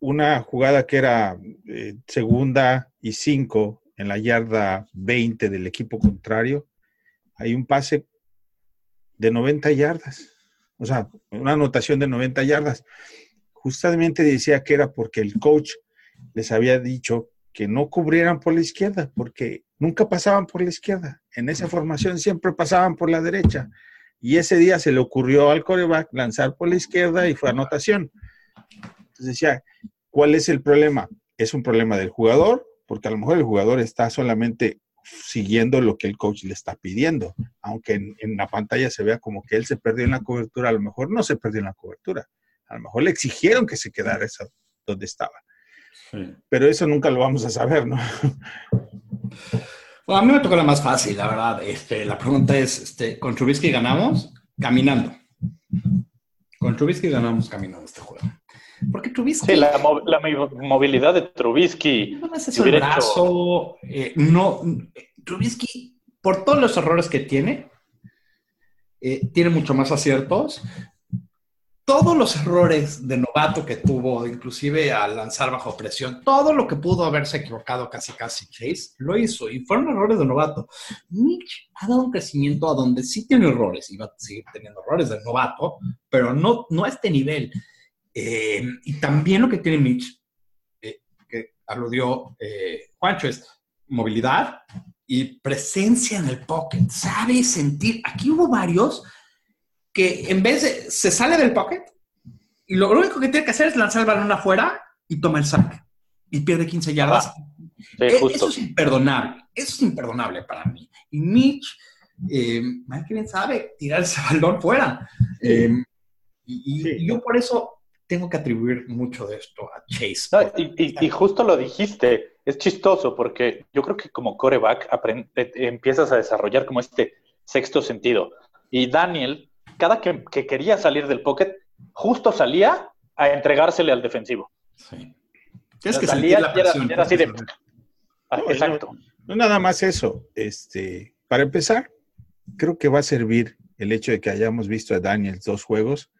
Una jugada que era eh, segunda y cinco en la yarda 20 del equipo contrario. Hay un pase de 90 yardas. O sea, una anotación de 90 yardas. Justamente decía que era porque el coach les había dicho que no cubrieran por la izquierda, porque nunca pasaban por la izquierda. En esa formación siempre pasaban por la derecha. Y ese día se le ocurrió al coreback lanzar por la izquierda y fue anotación. Entonces decía, ¿cuál es el problema? ¿Es un problema del jugador? Porque a lo mejor el jugador está solamente siguiendo lo que el coach le está pidiendo. Aunque en, la pantalla se vea como que él se perdió en la cobertura, a lo mejor no se perdió en la cobertura. A lo mejor le exigieron que se quedara donde estaba. Pero eso nunca lo vamos a saber, ¿no? Bueno, a mí me tocó la más fácil, la verdad. Este, la pregunta es, este, ¿con Trubisky ganamos? Caminando. Con Trubisky ganamos caminando este juego. Porque Trubisky... Sí, la, movilidad de Trubisky... No es el brazo, eh, no... Trubisky, por todos los errores que tiene, eh, tiene mucho más aciertos todos los errores de novato que tuvo, inclusive al lanzar bajo presión, todo lo que pudo haberse equivocado casi casi Chase, lo hizo y fueron errores de novato. Mitch ha dado un crecimiento a donde sí tiene errores, y va a seguir teniendo errores de novato, pero no, no a este nivel. Eh, y también lo que tiene Mitch, eh, que aludió eh, Juancho, es movilidad y presencia en el pocket. Sabe sentir, aquí hubo varios que en vez de, se sale del pocket y lo, único que tiene que hacer es lanzar el balón afuera y toma el saque y pierde 15 yardas. E, eso es imperdonable, eso es imperdonable para mí. Y Mitch, eh, bien sabe tirar ese balón fuera. Em, y, yo por eso tengo que atribuir mucho de esto a Chase. y, justo lo dijiste, es chistoso porque yo creo que como coreback empiezas a desarrollar como este sexto sentido. Y Daniel cada que, quería salir del pocket, justo salía a entregársele al defensivo. Sí. Tienes que salía la presión, era, así de... Ah, exacto. No, nada más eso. Este, para empezar, creo que va a servir el hecho de que hayamos visto a Daniels dos juegos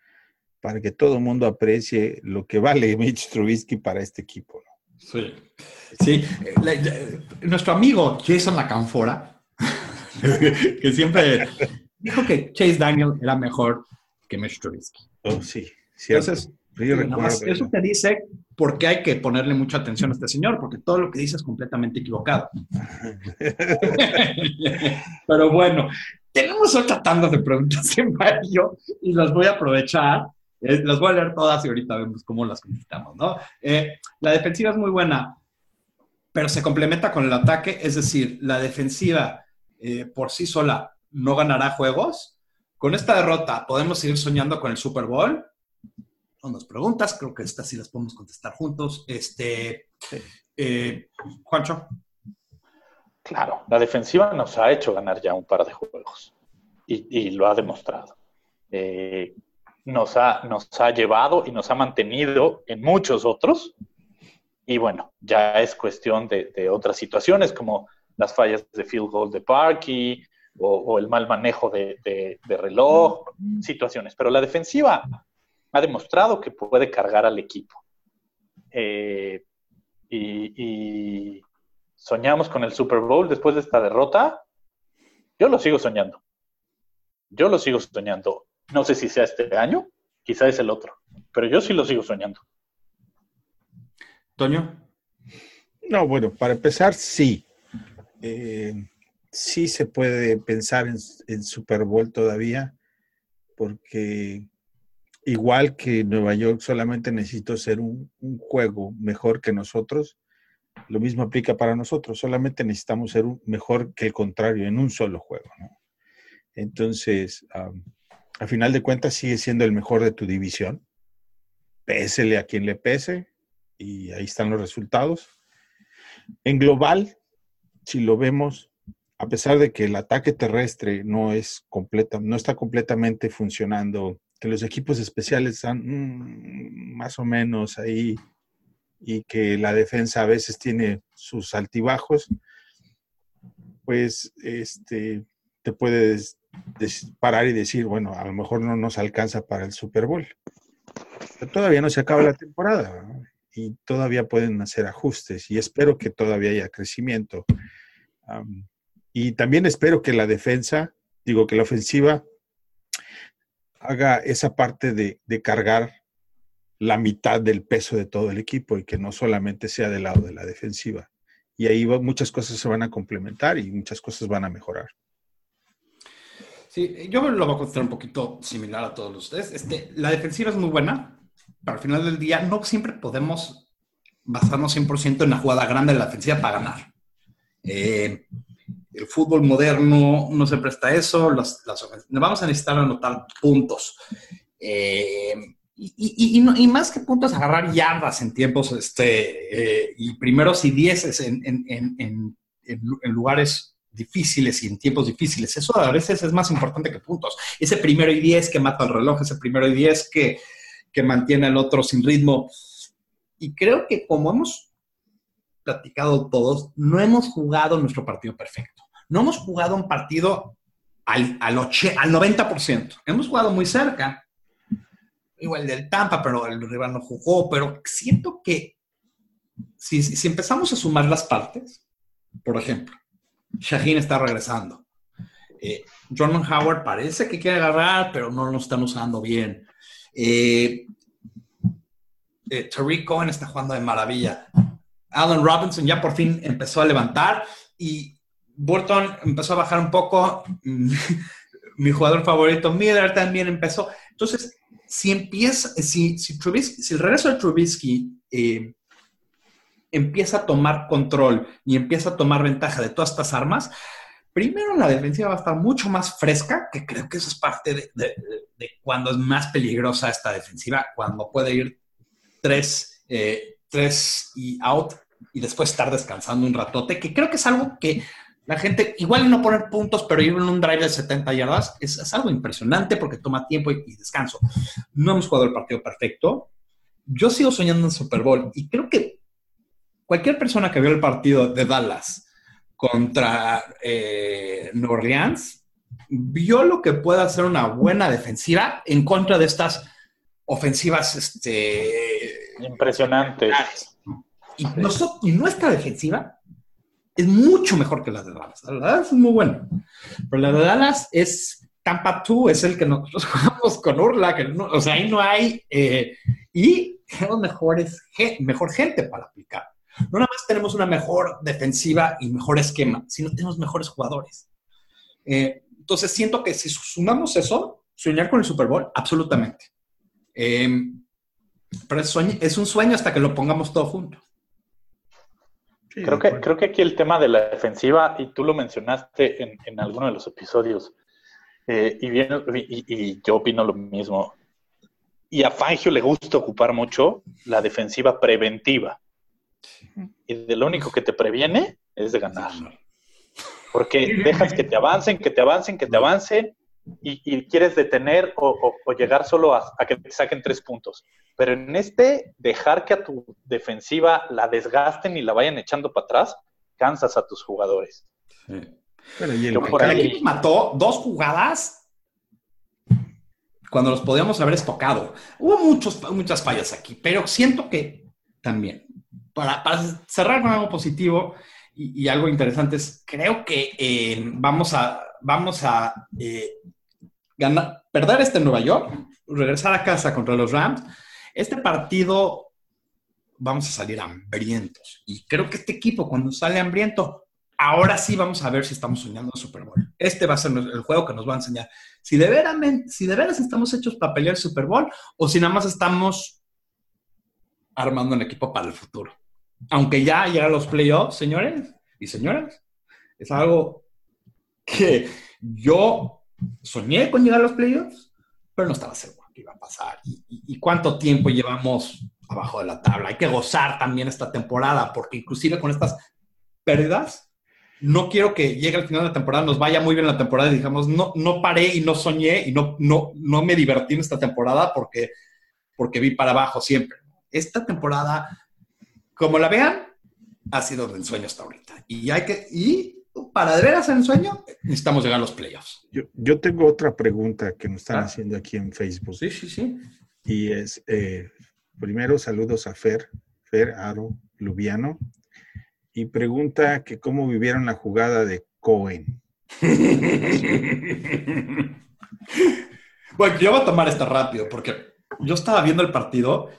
para que todo el mundo aprecie lo que vale Mitch Trubisky para este equipo. Sí. Sí. nuestro amigo Jason Lacanfora, que siempre dijo que Chase Daniel era mejor que Mitch Trubisky. Oh, sí, Entonces, eso te dice por qué hay que ponerle mucha atención a este señor, porque todo lo que dice es completamente equivocado. Pero bueno, tenemos otra tanda de preguntas en Mario y las voy a aprovechar. Las voy a leer todas y ahorita vemos cómo las contestamos, ¿no? Eh, la defensiva es muy buena, pero se complementa con el ataque, es decir, la defensiva eh, por sí sola no ganará juegos. Con esta derrota, ¿podemos seguir soñando con el Super Bowl? Son dos preguntas, creo que estas sí las podemos contestar juntos. Este, eh, Juancho. Claro, la defensiva nos ha hecho ganar ya un par de juegos y, lo ha demostrado. Nos, ha, nos ha llevado y nos ha mantenido en muchos otros. Y bueno, ya es cuestión de, de otras situaciones como las fallas de field goal de Parky, o, el mal manejo de, reloj, situaciones. Pero la defensiva ha demostrado que puede cargar al equipo. Eh, y, soñamos con el Super Bowl después de esta derrota. Yo lo sigo soñando. Yo lo sigo soñando. No sé si sea este año, quizá es el otro, pero yo sí lo sigo soñando. Toño. No, bueno, para empezar, sí. Eh, sí se puede pensar en, Super Bowl todavía, porque igual que Nueva York solamente necesito ser un, juego mejor que nosotros, lo mismo aplica para nosotros, solamente necesitamos ser mejor que el contrario en un solo juego. Entonces, a final de cuentas sigue siendo el mejor de tu división, pésele a quien le pese, y ahí están los resultados. En global, si lo vemos, a pesar de que el ataque terrestre no es completa, no está completamente funcionando, que los equipos especiales están mm, más o menos ahí y que la defensa a veces tiene sus altibajos, pues este te puedes parar y decir, bueno, a lo mejor no nos alcanza para el Super Bowl. Todavía no se acaba la temporada y todavía pueden hacer ajustes y espero que todavía haya crecimiento. y también espero que la defensa, digo que la ofensiva, haga esa parte de cargar la mitad del peso de todo el equipo y que no solamente sea del lado de la defensiva. Y ahí muchas cosas se van a complementar y muchas cosas van a mejorar. Sí, yo lo voy a contestar un poquito similar a todos ustedes. Este, la defensiva es muy buena, pero al final del día no siempre podemos basarnos 100% en la jugada grande de la defensiva para ganar. Eh, el fútbol moderno no se presta eso, las, vamos a necesitar anotar puntos. Eh, y, más que puntos, agarrar yardas en tiempos, este, eh, y primeros y dieces en, en, lugares difíciles y en tiempos difíciles. Eso a veces es más importante que puntos. Ese primero y diez que mata el reloj, ese primero y diez que, que mantiene al otro sin ritmo. Y creo que como hemos platicado todos, no hemos jugado nuestro partido perfecto. No hemos jugado un partido al, al, al 90%. Hemos jugado muy cerca, igual del Tampa, pero el rival no jugó, pero siento que si, si empezamos a sumar las partes, por ejemplo, Shaheen está regresando. Eh, Jordan Howard parece que quiere agarrar, pero no lo están usando bien. Eh, eh, Tariq Cohen está jugando de maravilla. Alan Robinson ya por fin empezó a levantar y Burton empezó a bajar un poco. Mi jugador favorito, Miller, también empezó. Entonces, si empieza, si, si, si el regreso de Trubisky eh, empieza a tomar control y empieza a tomar ventaja de todas estas armas, primero la defensiva va a estar mucho más fresca, que creo que eso es parte de, cuando es más peligrosa esta defensiva, cuando puede ir tres, eh, tres y out y después estar descansando un ratote, que creo que es algo que la gente, igual no poner puntos, pero ir en un drive de 70 yardas es, algo impresionante porque toma tiempo y, descanso. No hemos jugado el partido perfecto. Yo sigo soñando en Super Bowl y creo que cualquier persona que vio el partido de Dallas contra eh, New Orleans vio lo que puede hacer una buena defensiva en contra de estas ofensivas este, impresionantes. Y, y nuestra defensiva es mucho mejor que la de Dallas. La de Dallas es muy buena. Pero la de Dallas es Tampa 2, es el que nosotros jugamos con Urla, que no, o sea, ahí no hay. Eh, y tenemos mejores, mejor gente para aplicar. No nada más tenemos una mejor defensiva y mejor esquema, sino tenemos mejores jugadores. Eh, entonces siento que si sumamos eso, soñar con el Super Bowl, absolutamente. Eh, pero es, es un sueño hasta que lo pongamos todo junto creo, que, creo que aquí el tema de la defensiva, y tú lo mencionaste en, en alguno de los episodios, eh, y, bien, y, yo opino lo mismo. Y a Fangio le gusta ocupar mucho la defensiva preventiva. Y de lo único que te previene es de ganar. Porque dejas que te avancen, que te avancen, que te avancen, y, quieres detener o, llegar solo a, que te saquen tres puntos. Pero en este, dejar que a tu defensiva la desgasten y la vayan echando para atrás, cansas a tus jugadores. Sí. Pero y el, por ahí... mató dos jugadas cuando los podíamos haber estocado. Hubo muchos, muchas fallas aquí, pero siento que también, para, cerrar con algo positivo y, algo interesante, es creo que eh, vamos a, vamos a eh, perder este Nueva York, regresar a casa contra los Rams, este partido vamos a salir hambrientos. Y creo que este equipo, cuando sale hambriento, ahora sí vamos a ver si estamos soñando el Super Bowl. Este va a ser el juego que nos va a enseñar si de, veras, si de veras estamos hechos para pelear el Super Bowl o si nada más estamos armando un equipo para el futuro. Aunque ya llegan los playoffs, señores y señoras, es algo que yo soñé con llegar a los playoffs, pero no estaba seguro que iba a pasar. ¿Y, cuánto tiempo llevamos abajo de la tabla? Hay que gozar también esta temporada, porque inclusive con estas pérdidas, no quiero que llegue al final de la temporada, nos vaya muy bien la temporada y digamos, no, no paré y no soñé y no, no, no me divertí en esta temporada porque, porque vi para abajo siempre. Esta temporada, como la vean, ha sido de ensueño hasta ahorita. Y hay que, y para de veras en sueño, necesitamos llegar a los playoffs. Yo, tengo otra pregunta que nos están ah. haciendo aquí en Facebook. Sí, sí, sí. Y es, eh, primero saludos a Fer, Fer Aro Lubiano, y pregunta que cómo vivieron la jugada de Cohen. bueno, yo voy a tomar esto rápido porque yo estaba viendo el partido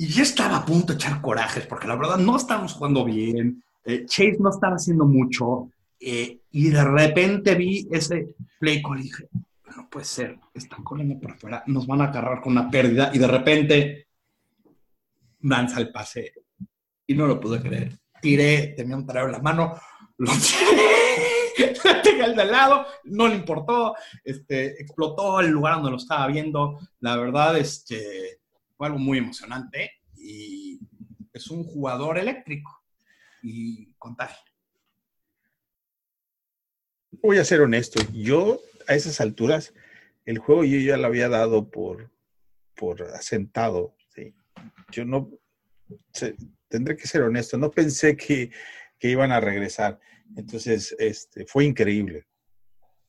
y ya estaba a punto de echar corajes porque la verdad no estábamos jugando bien. Eh, Chase no estaba haciendo mucho eh, y de repente vi ese play call y dije, no puede ser, están corriendo por afuera, nos van a agarrar con una pérdida y de repente lanza el pase y no lo pude creer. Tiré, tenía un taladro en la mano, lo tiré, tenía el de al lado, no le importó, este, explotó el lugar donde lo estaba viendo. La verdad, este, fue algo muy emocionante y es un jugador eléctrico y contagia. Voy a ser honesto, yo a esas alturas, el juego yo ya lo había dado por, por asentado. Yo no, tendré que ser honesto, no pensé que, iban a regresar. Entonces, este, fue increíble.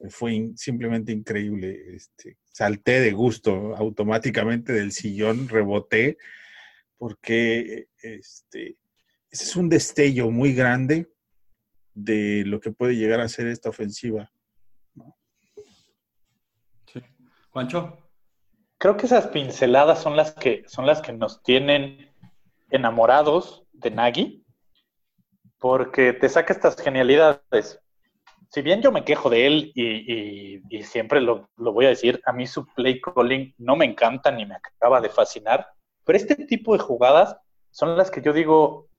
Fue simplemente increíble. Este, salté de gusto automáticamente del sillón, reboté, porque este, ese es un destello muy grande de lo que puede llegar a ser esta ofensiva. Sí. Juancho. Creo que esas pinceladas son las que son las que nos tienen enamorados de Nagy, porque te saca estas genialidades. Si bien yo me quejo de él y, siempre lo, voy a decir, a mí su play calling no me encanta ni me acaba de fascinar, pero este tipo de jugadas son las que yo digo,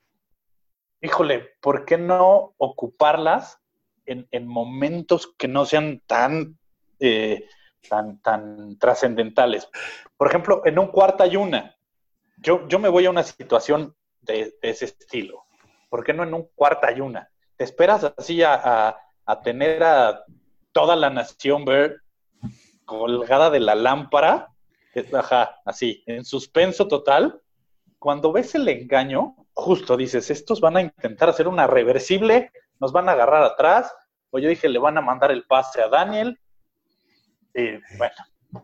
híjole, ¿por qué no ocuparlas en, momentos que no sean tan, eh, tan, tan trascendentales? Por ejemplo, en un cuarta y una, yo, yo me voy a una situación de, ese estilo. ¿Por qué no en un cuarta y una? Te esperas así a, tener a toda la nación ver colgada de la lámpara, ajá, así, en suspenso total. Cuando ves el engaño, justo dices, estos van a intentar hacer una reversible, nos van a agarrar atrás, o yo dije, le van a mandar el pase a Daniel. Y bueno,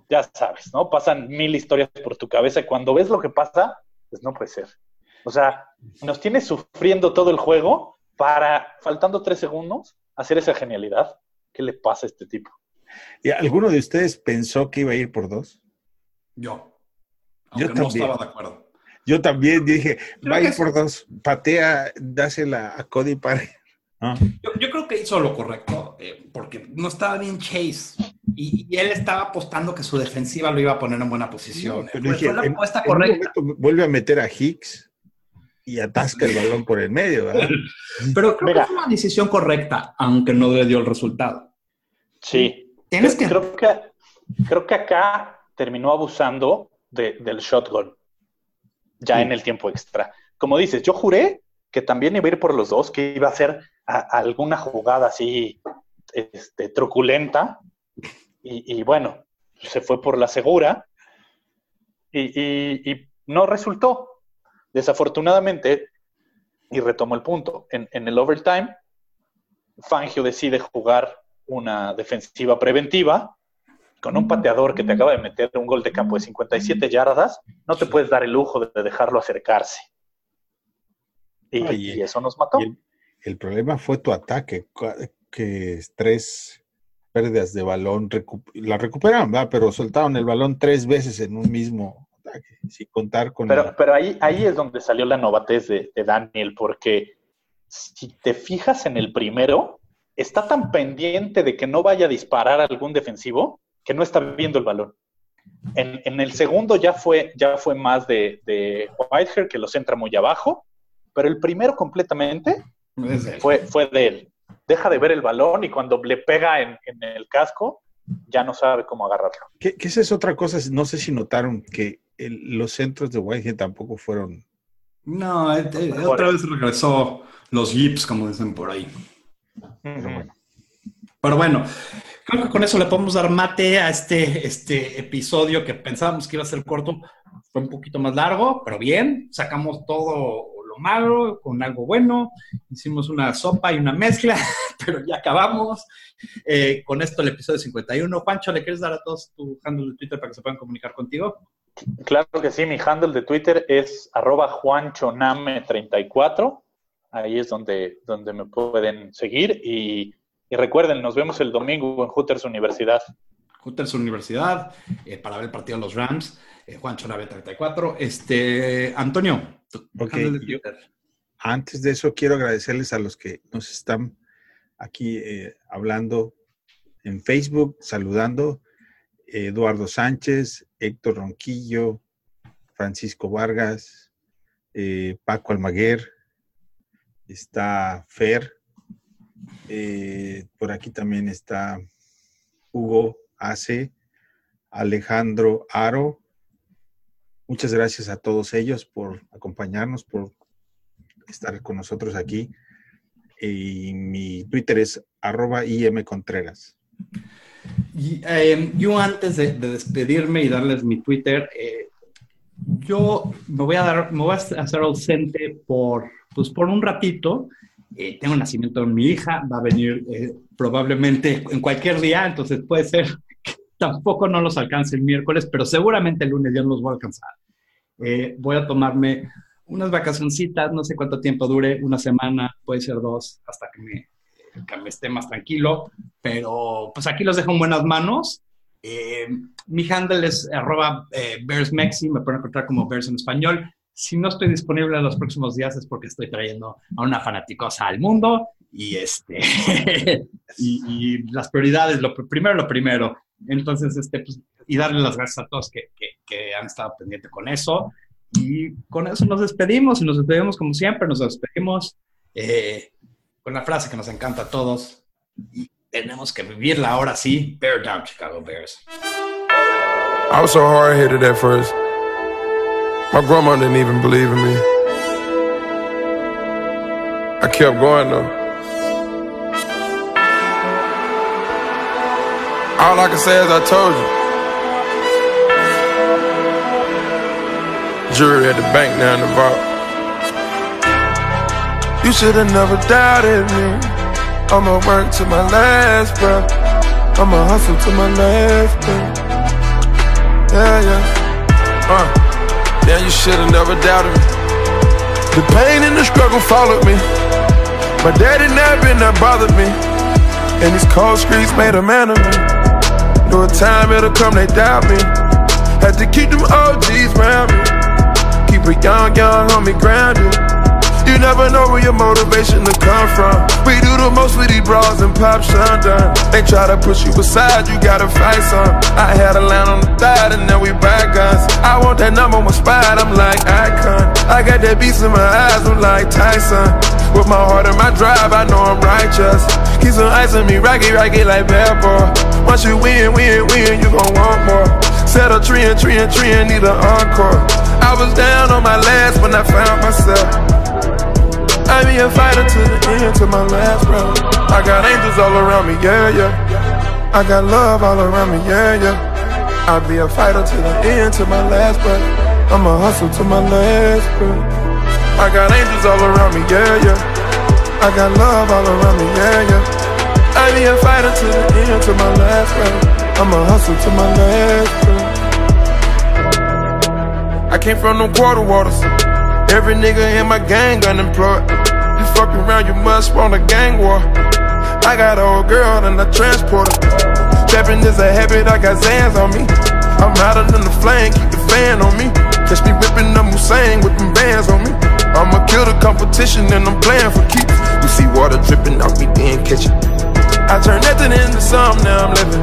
ya sabes, ¿no? Pasan mil historias por tu cabeza y cuando ves lo que pasa, pues no puede ser. O sea, nos tiene sufriendo todo el juego para, faltando tres segundos, hacer esa genialidad. ¿Qué le pasa a este tipo? ¿Y alguno de ustedes pensó que iba a ir por dos? Yo. Yo también. no estaba de acuerdo. Yo también dije, va a ir por dos, patea, dásela a Cody para Ah. Yo, creo que hizo lo correcto, eh, porque no estaba bien Chase. Y, él estaba apostando que su defensiva lo iba a poner en buena posición. fue la apuesta correcta. vuelve a meter a Hicks y atasca el balón por el medio. Pero creo que fue una decisión correcta, aunque no le dio el resultado. Sí. Tienes que... Creo, que... creo que acá terminó abusando del shotgun, ya en el tiempo extra. Como dices, yo juré que también iba a ir por los dos, que iba a ser alguna jugada así este, truculenta. Y, bueno, se fue por la segura y, no resultó. Desafortunadamente, y retomo el punto, en, el overtime, Fangio decide jugar una defensiva preventiva con un pateador que te acaba de meter un gol de campo de 57 yardas, no te puedes dar el lujo de dejarlo acercarse. Y, eso nos mató. El, problema fue tu ataque, que tres pérdidas de balón, la recuperaron, ¿verdad? pero soltaron el balón tres veces en un mismo ataque, sin contar con... Pero, pero ahí, ahí es donde salió la novatez de, Daniel, porque si te fijas en el primero, está tan pendiente de que no vaya a disparar algún defensivo que no está viendo el balón. En, el segundo ya fue, ya fue más de, de Whitehair, que los entra muy abajo, pero el primero completamente fue, fue de él. Deja de ver el balón y cuando le pega en, el casco, ya no sabe cómo agarrarlo. ¿Qué, esa es otra cosa? No sé si notaron que los centros de Whitehead tampoco fueron. No, eh, eh, otra vez regresó los Jeeps, como dicen por ahí. Pero bueno. creo que con eso le podemos dar mate a este, este episodio que pensábamos que iba a ser corto. Fue un poquito más largo, pero bien. Sacamos todo malo con algo bueno. Hicimos una sopa y una mezcla, pero ya acabamos. Eh, con esto el episodio 51. Juancho, ¿le quieres dar a todos tu handle de Twitter para que se puedan comunicar contigo? Claro que sí, mi handle de Twitter es arroba juanchoname34. Ahí es donde, donde me pueden seguir. Y, recuerden, nos vemos el domingo en Hooters Universidad. Hooters Universidad, eh, para ver el partido de los Rams. Eh, Juancho Nave 34. Este, Antonio, antes de eso, quiero agradecerles a los que nos están aquí eh, hablando en Facebook, saludando. Eduardo Sánchez, Héctor Ronquillo, Francisco Vargas, Paco Almaguer, está Fer, por aquí también está Hugo Ace, Alejandro Aro, Muchas gracias a todos ellos por acompañarnos, por estar con nosotros aquí. Y mi Twitter es arroba imcontreras. Y, em, yo antes de, despedirme y darles mi Twitter, eh, yo me voy a dar, me voy a hacer ausente por, pues por un ratito. Eh, tengo nacimiento de mi hija, va a venir eh, probablemente en cualquier día, entonces puede ser tampoco no los alcance el miércoles, pero seguramente el lunes ya no los voy a alcanzar. Eh, voy a tomarme unas vacacioncitas, no sé cuánto tiempo dure, una semana, puede ser dos, hasta que me, que esté más tranquilo, pero pues aquí los dejo en buenas manos. Eh, mi handle es arroba eh, bearsmexi, me pueden encontrar como Bears en español. Si no estoy disponible en los próximos días es porque estoy trayendo a una fanaticosa al mundo y este y, las prioridades, lo primero lo primero. Entonces, este, pues, y darle las gracias a todos que, que, han estado pendientes con eso. Y con eso nos despedimos y nos despedimos como siempre, nos despedimos eh, con la frase que nos encanta a todos. Y tenemos que vivirla ahora sí. Bear down, Chicago Bears. I was so hard-headed at first. My grandma didn't even believe in me. I kept going though. All I can say is I told you. Jury at the bank now in the vault. You should have never doubted me. I'ma work to my last breath. I'ma hustle to my last breath. Yeah, yeah. Uh, yeah, you should have never doubted me. The pain and the struggle followed me. My daddy never been that bothered me. And these cold streets made a man of me. Know a time it'll come, they doubt me. Had to keep them OGs round me. Keep a young, young homie grounded. You never know where your motivation to come from. We do the most with these bras and pop done. They try to push you aside, you gotta fight some. I had a line on the thigh and now we back guns. I want that number one spot, I'm like icon. I got that beast in my eyes, I'm like Tyson. With my heart and my drive, I know I'm righteous. Keep some ice on me, rocky, rocky like bad boy. Once you win, win, win, you gon' want more. Set a tree and tree and tree and need an encore. I was down on my last when I found myself. I be a fighter to the end, to my last breath. I got angels all around me, yeah, yeah. I got love all around me, yeah, yeah. I be a fighter to the end, to my last breath. I'ma hustle to my last breath. I got angels all around me, yeah, yeah. I got love all around me, yeah, yeah. I be a fighter to the end, to my last breath. I'ma hustle to my last breath. I came from the quarter waters. Every nigga in my gang unemployed. You fuck around, you must want a gang war. I got an old girl and a transporter. Trapping is a habit, I got Zans on me. I'm hotter than the flame, keep the fan on me. Catch me whipping up Hussein with them bands on me. I'ma kill the competition and I'm playing for keeps. You see water dripping off me, then catch it. I turn nothing into something, now I'm living.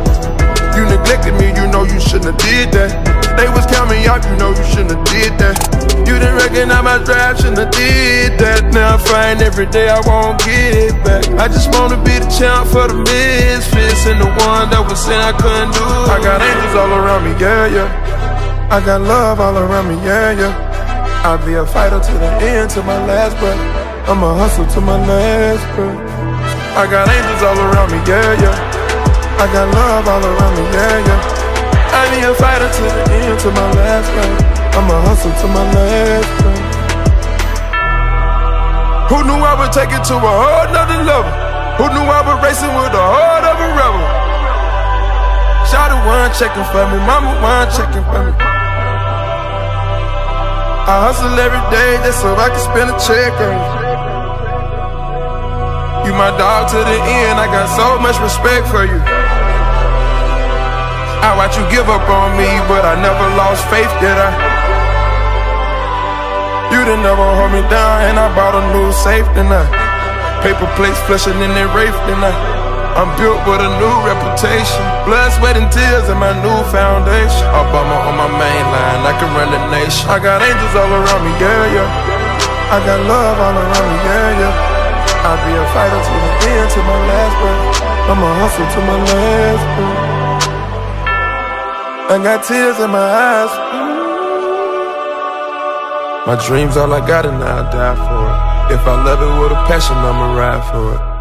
You neglected me, you know you shouldn't have did that. They was counting out, you know you shouldn't have did that. You didn't recognize my drive, shouldn't have did that. Now I find every day I won't get back. I just wanna be the champ for the misfits and the one that was saying I couldn't do. It. I got angels all around me, yeah, yeah. I got love all around me, yeah, yeah. I'll be a fighter to the end, to my last breath. I'ma hustle to my last breath. I got angels all around me, yeah, yeah. I got love all around me, yeah, yeah. I be a fighter to the end, to my last breath. I'ma hustle to my last breath. Who knew I would take it to a whole nother level? Who knew I was racing with the heart of a rebel? Shout one checking for me, mama one checking for me. I hustle every day just so I can spend a check on you. You my dog to the end, I got so much respect for you. I watch you give up on me, but I never lost faith, did I? You didn't never hold me down, and I bought a new safe tonight. Paper plates flushing in their rafe tonight. I'm built with a new reputation. Blood, sweat, and tears in my new foundation. Obama on my main line, I can run the nation. I got angels all around me, yeah, yeah. I got love all around me, yeah, yeah. I'll be a fighter to the end, to my last breath. I'ma hustle to my last breath. I got tears in my eyes. My dreams all I got and I'll die for it. If I love it with a passion, I'ma ride for it.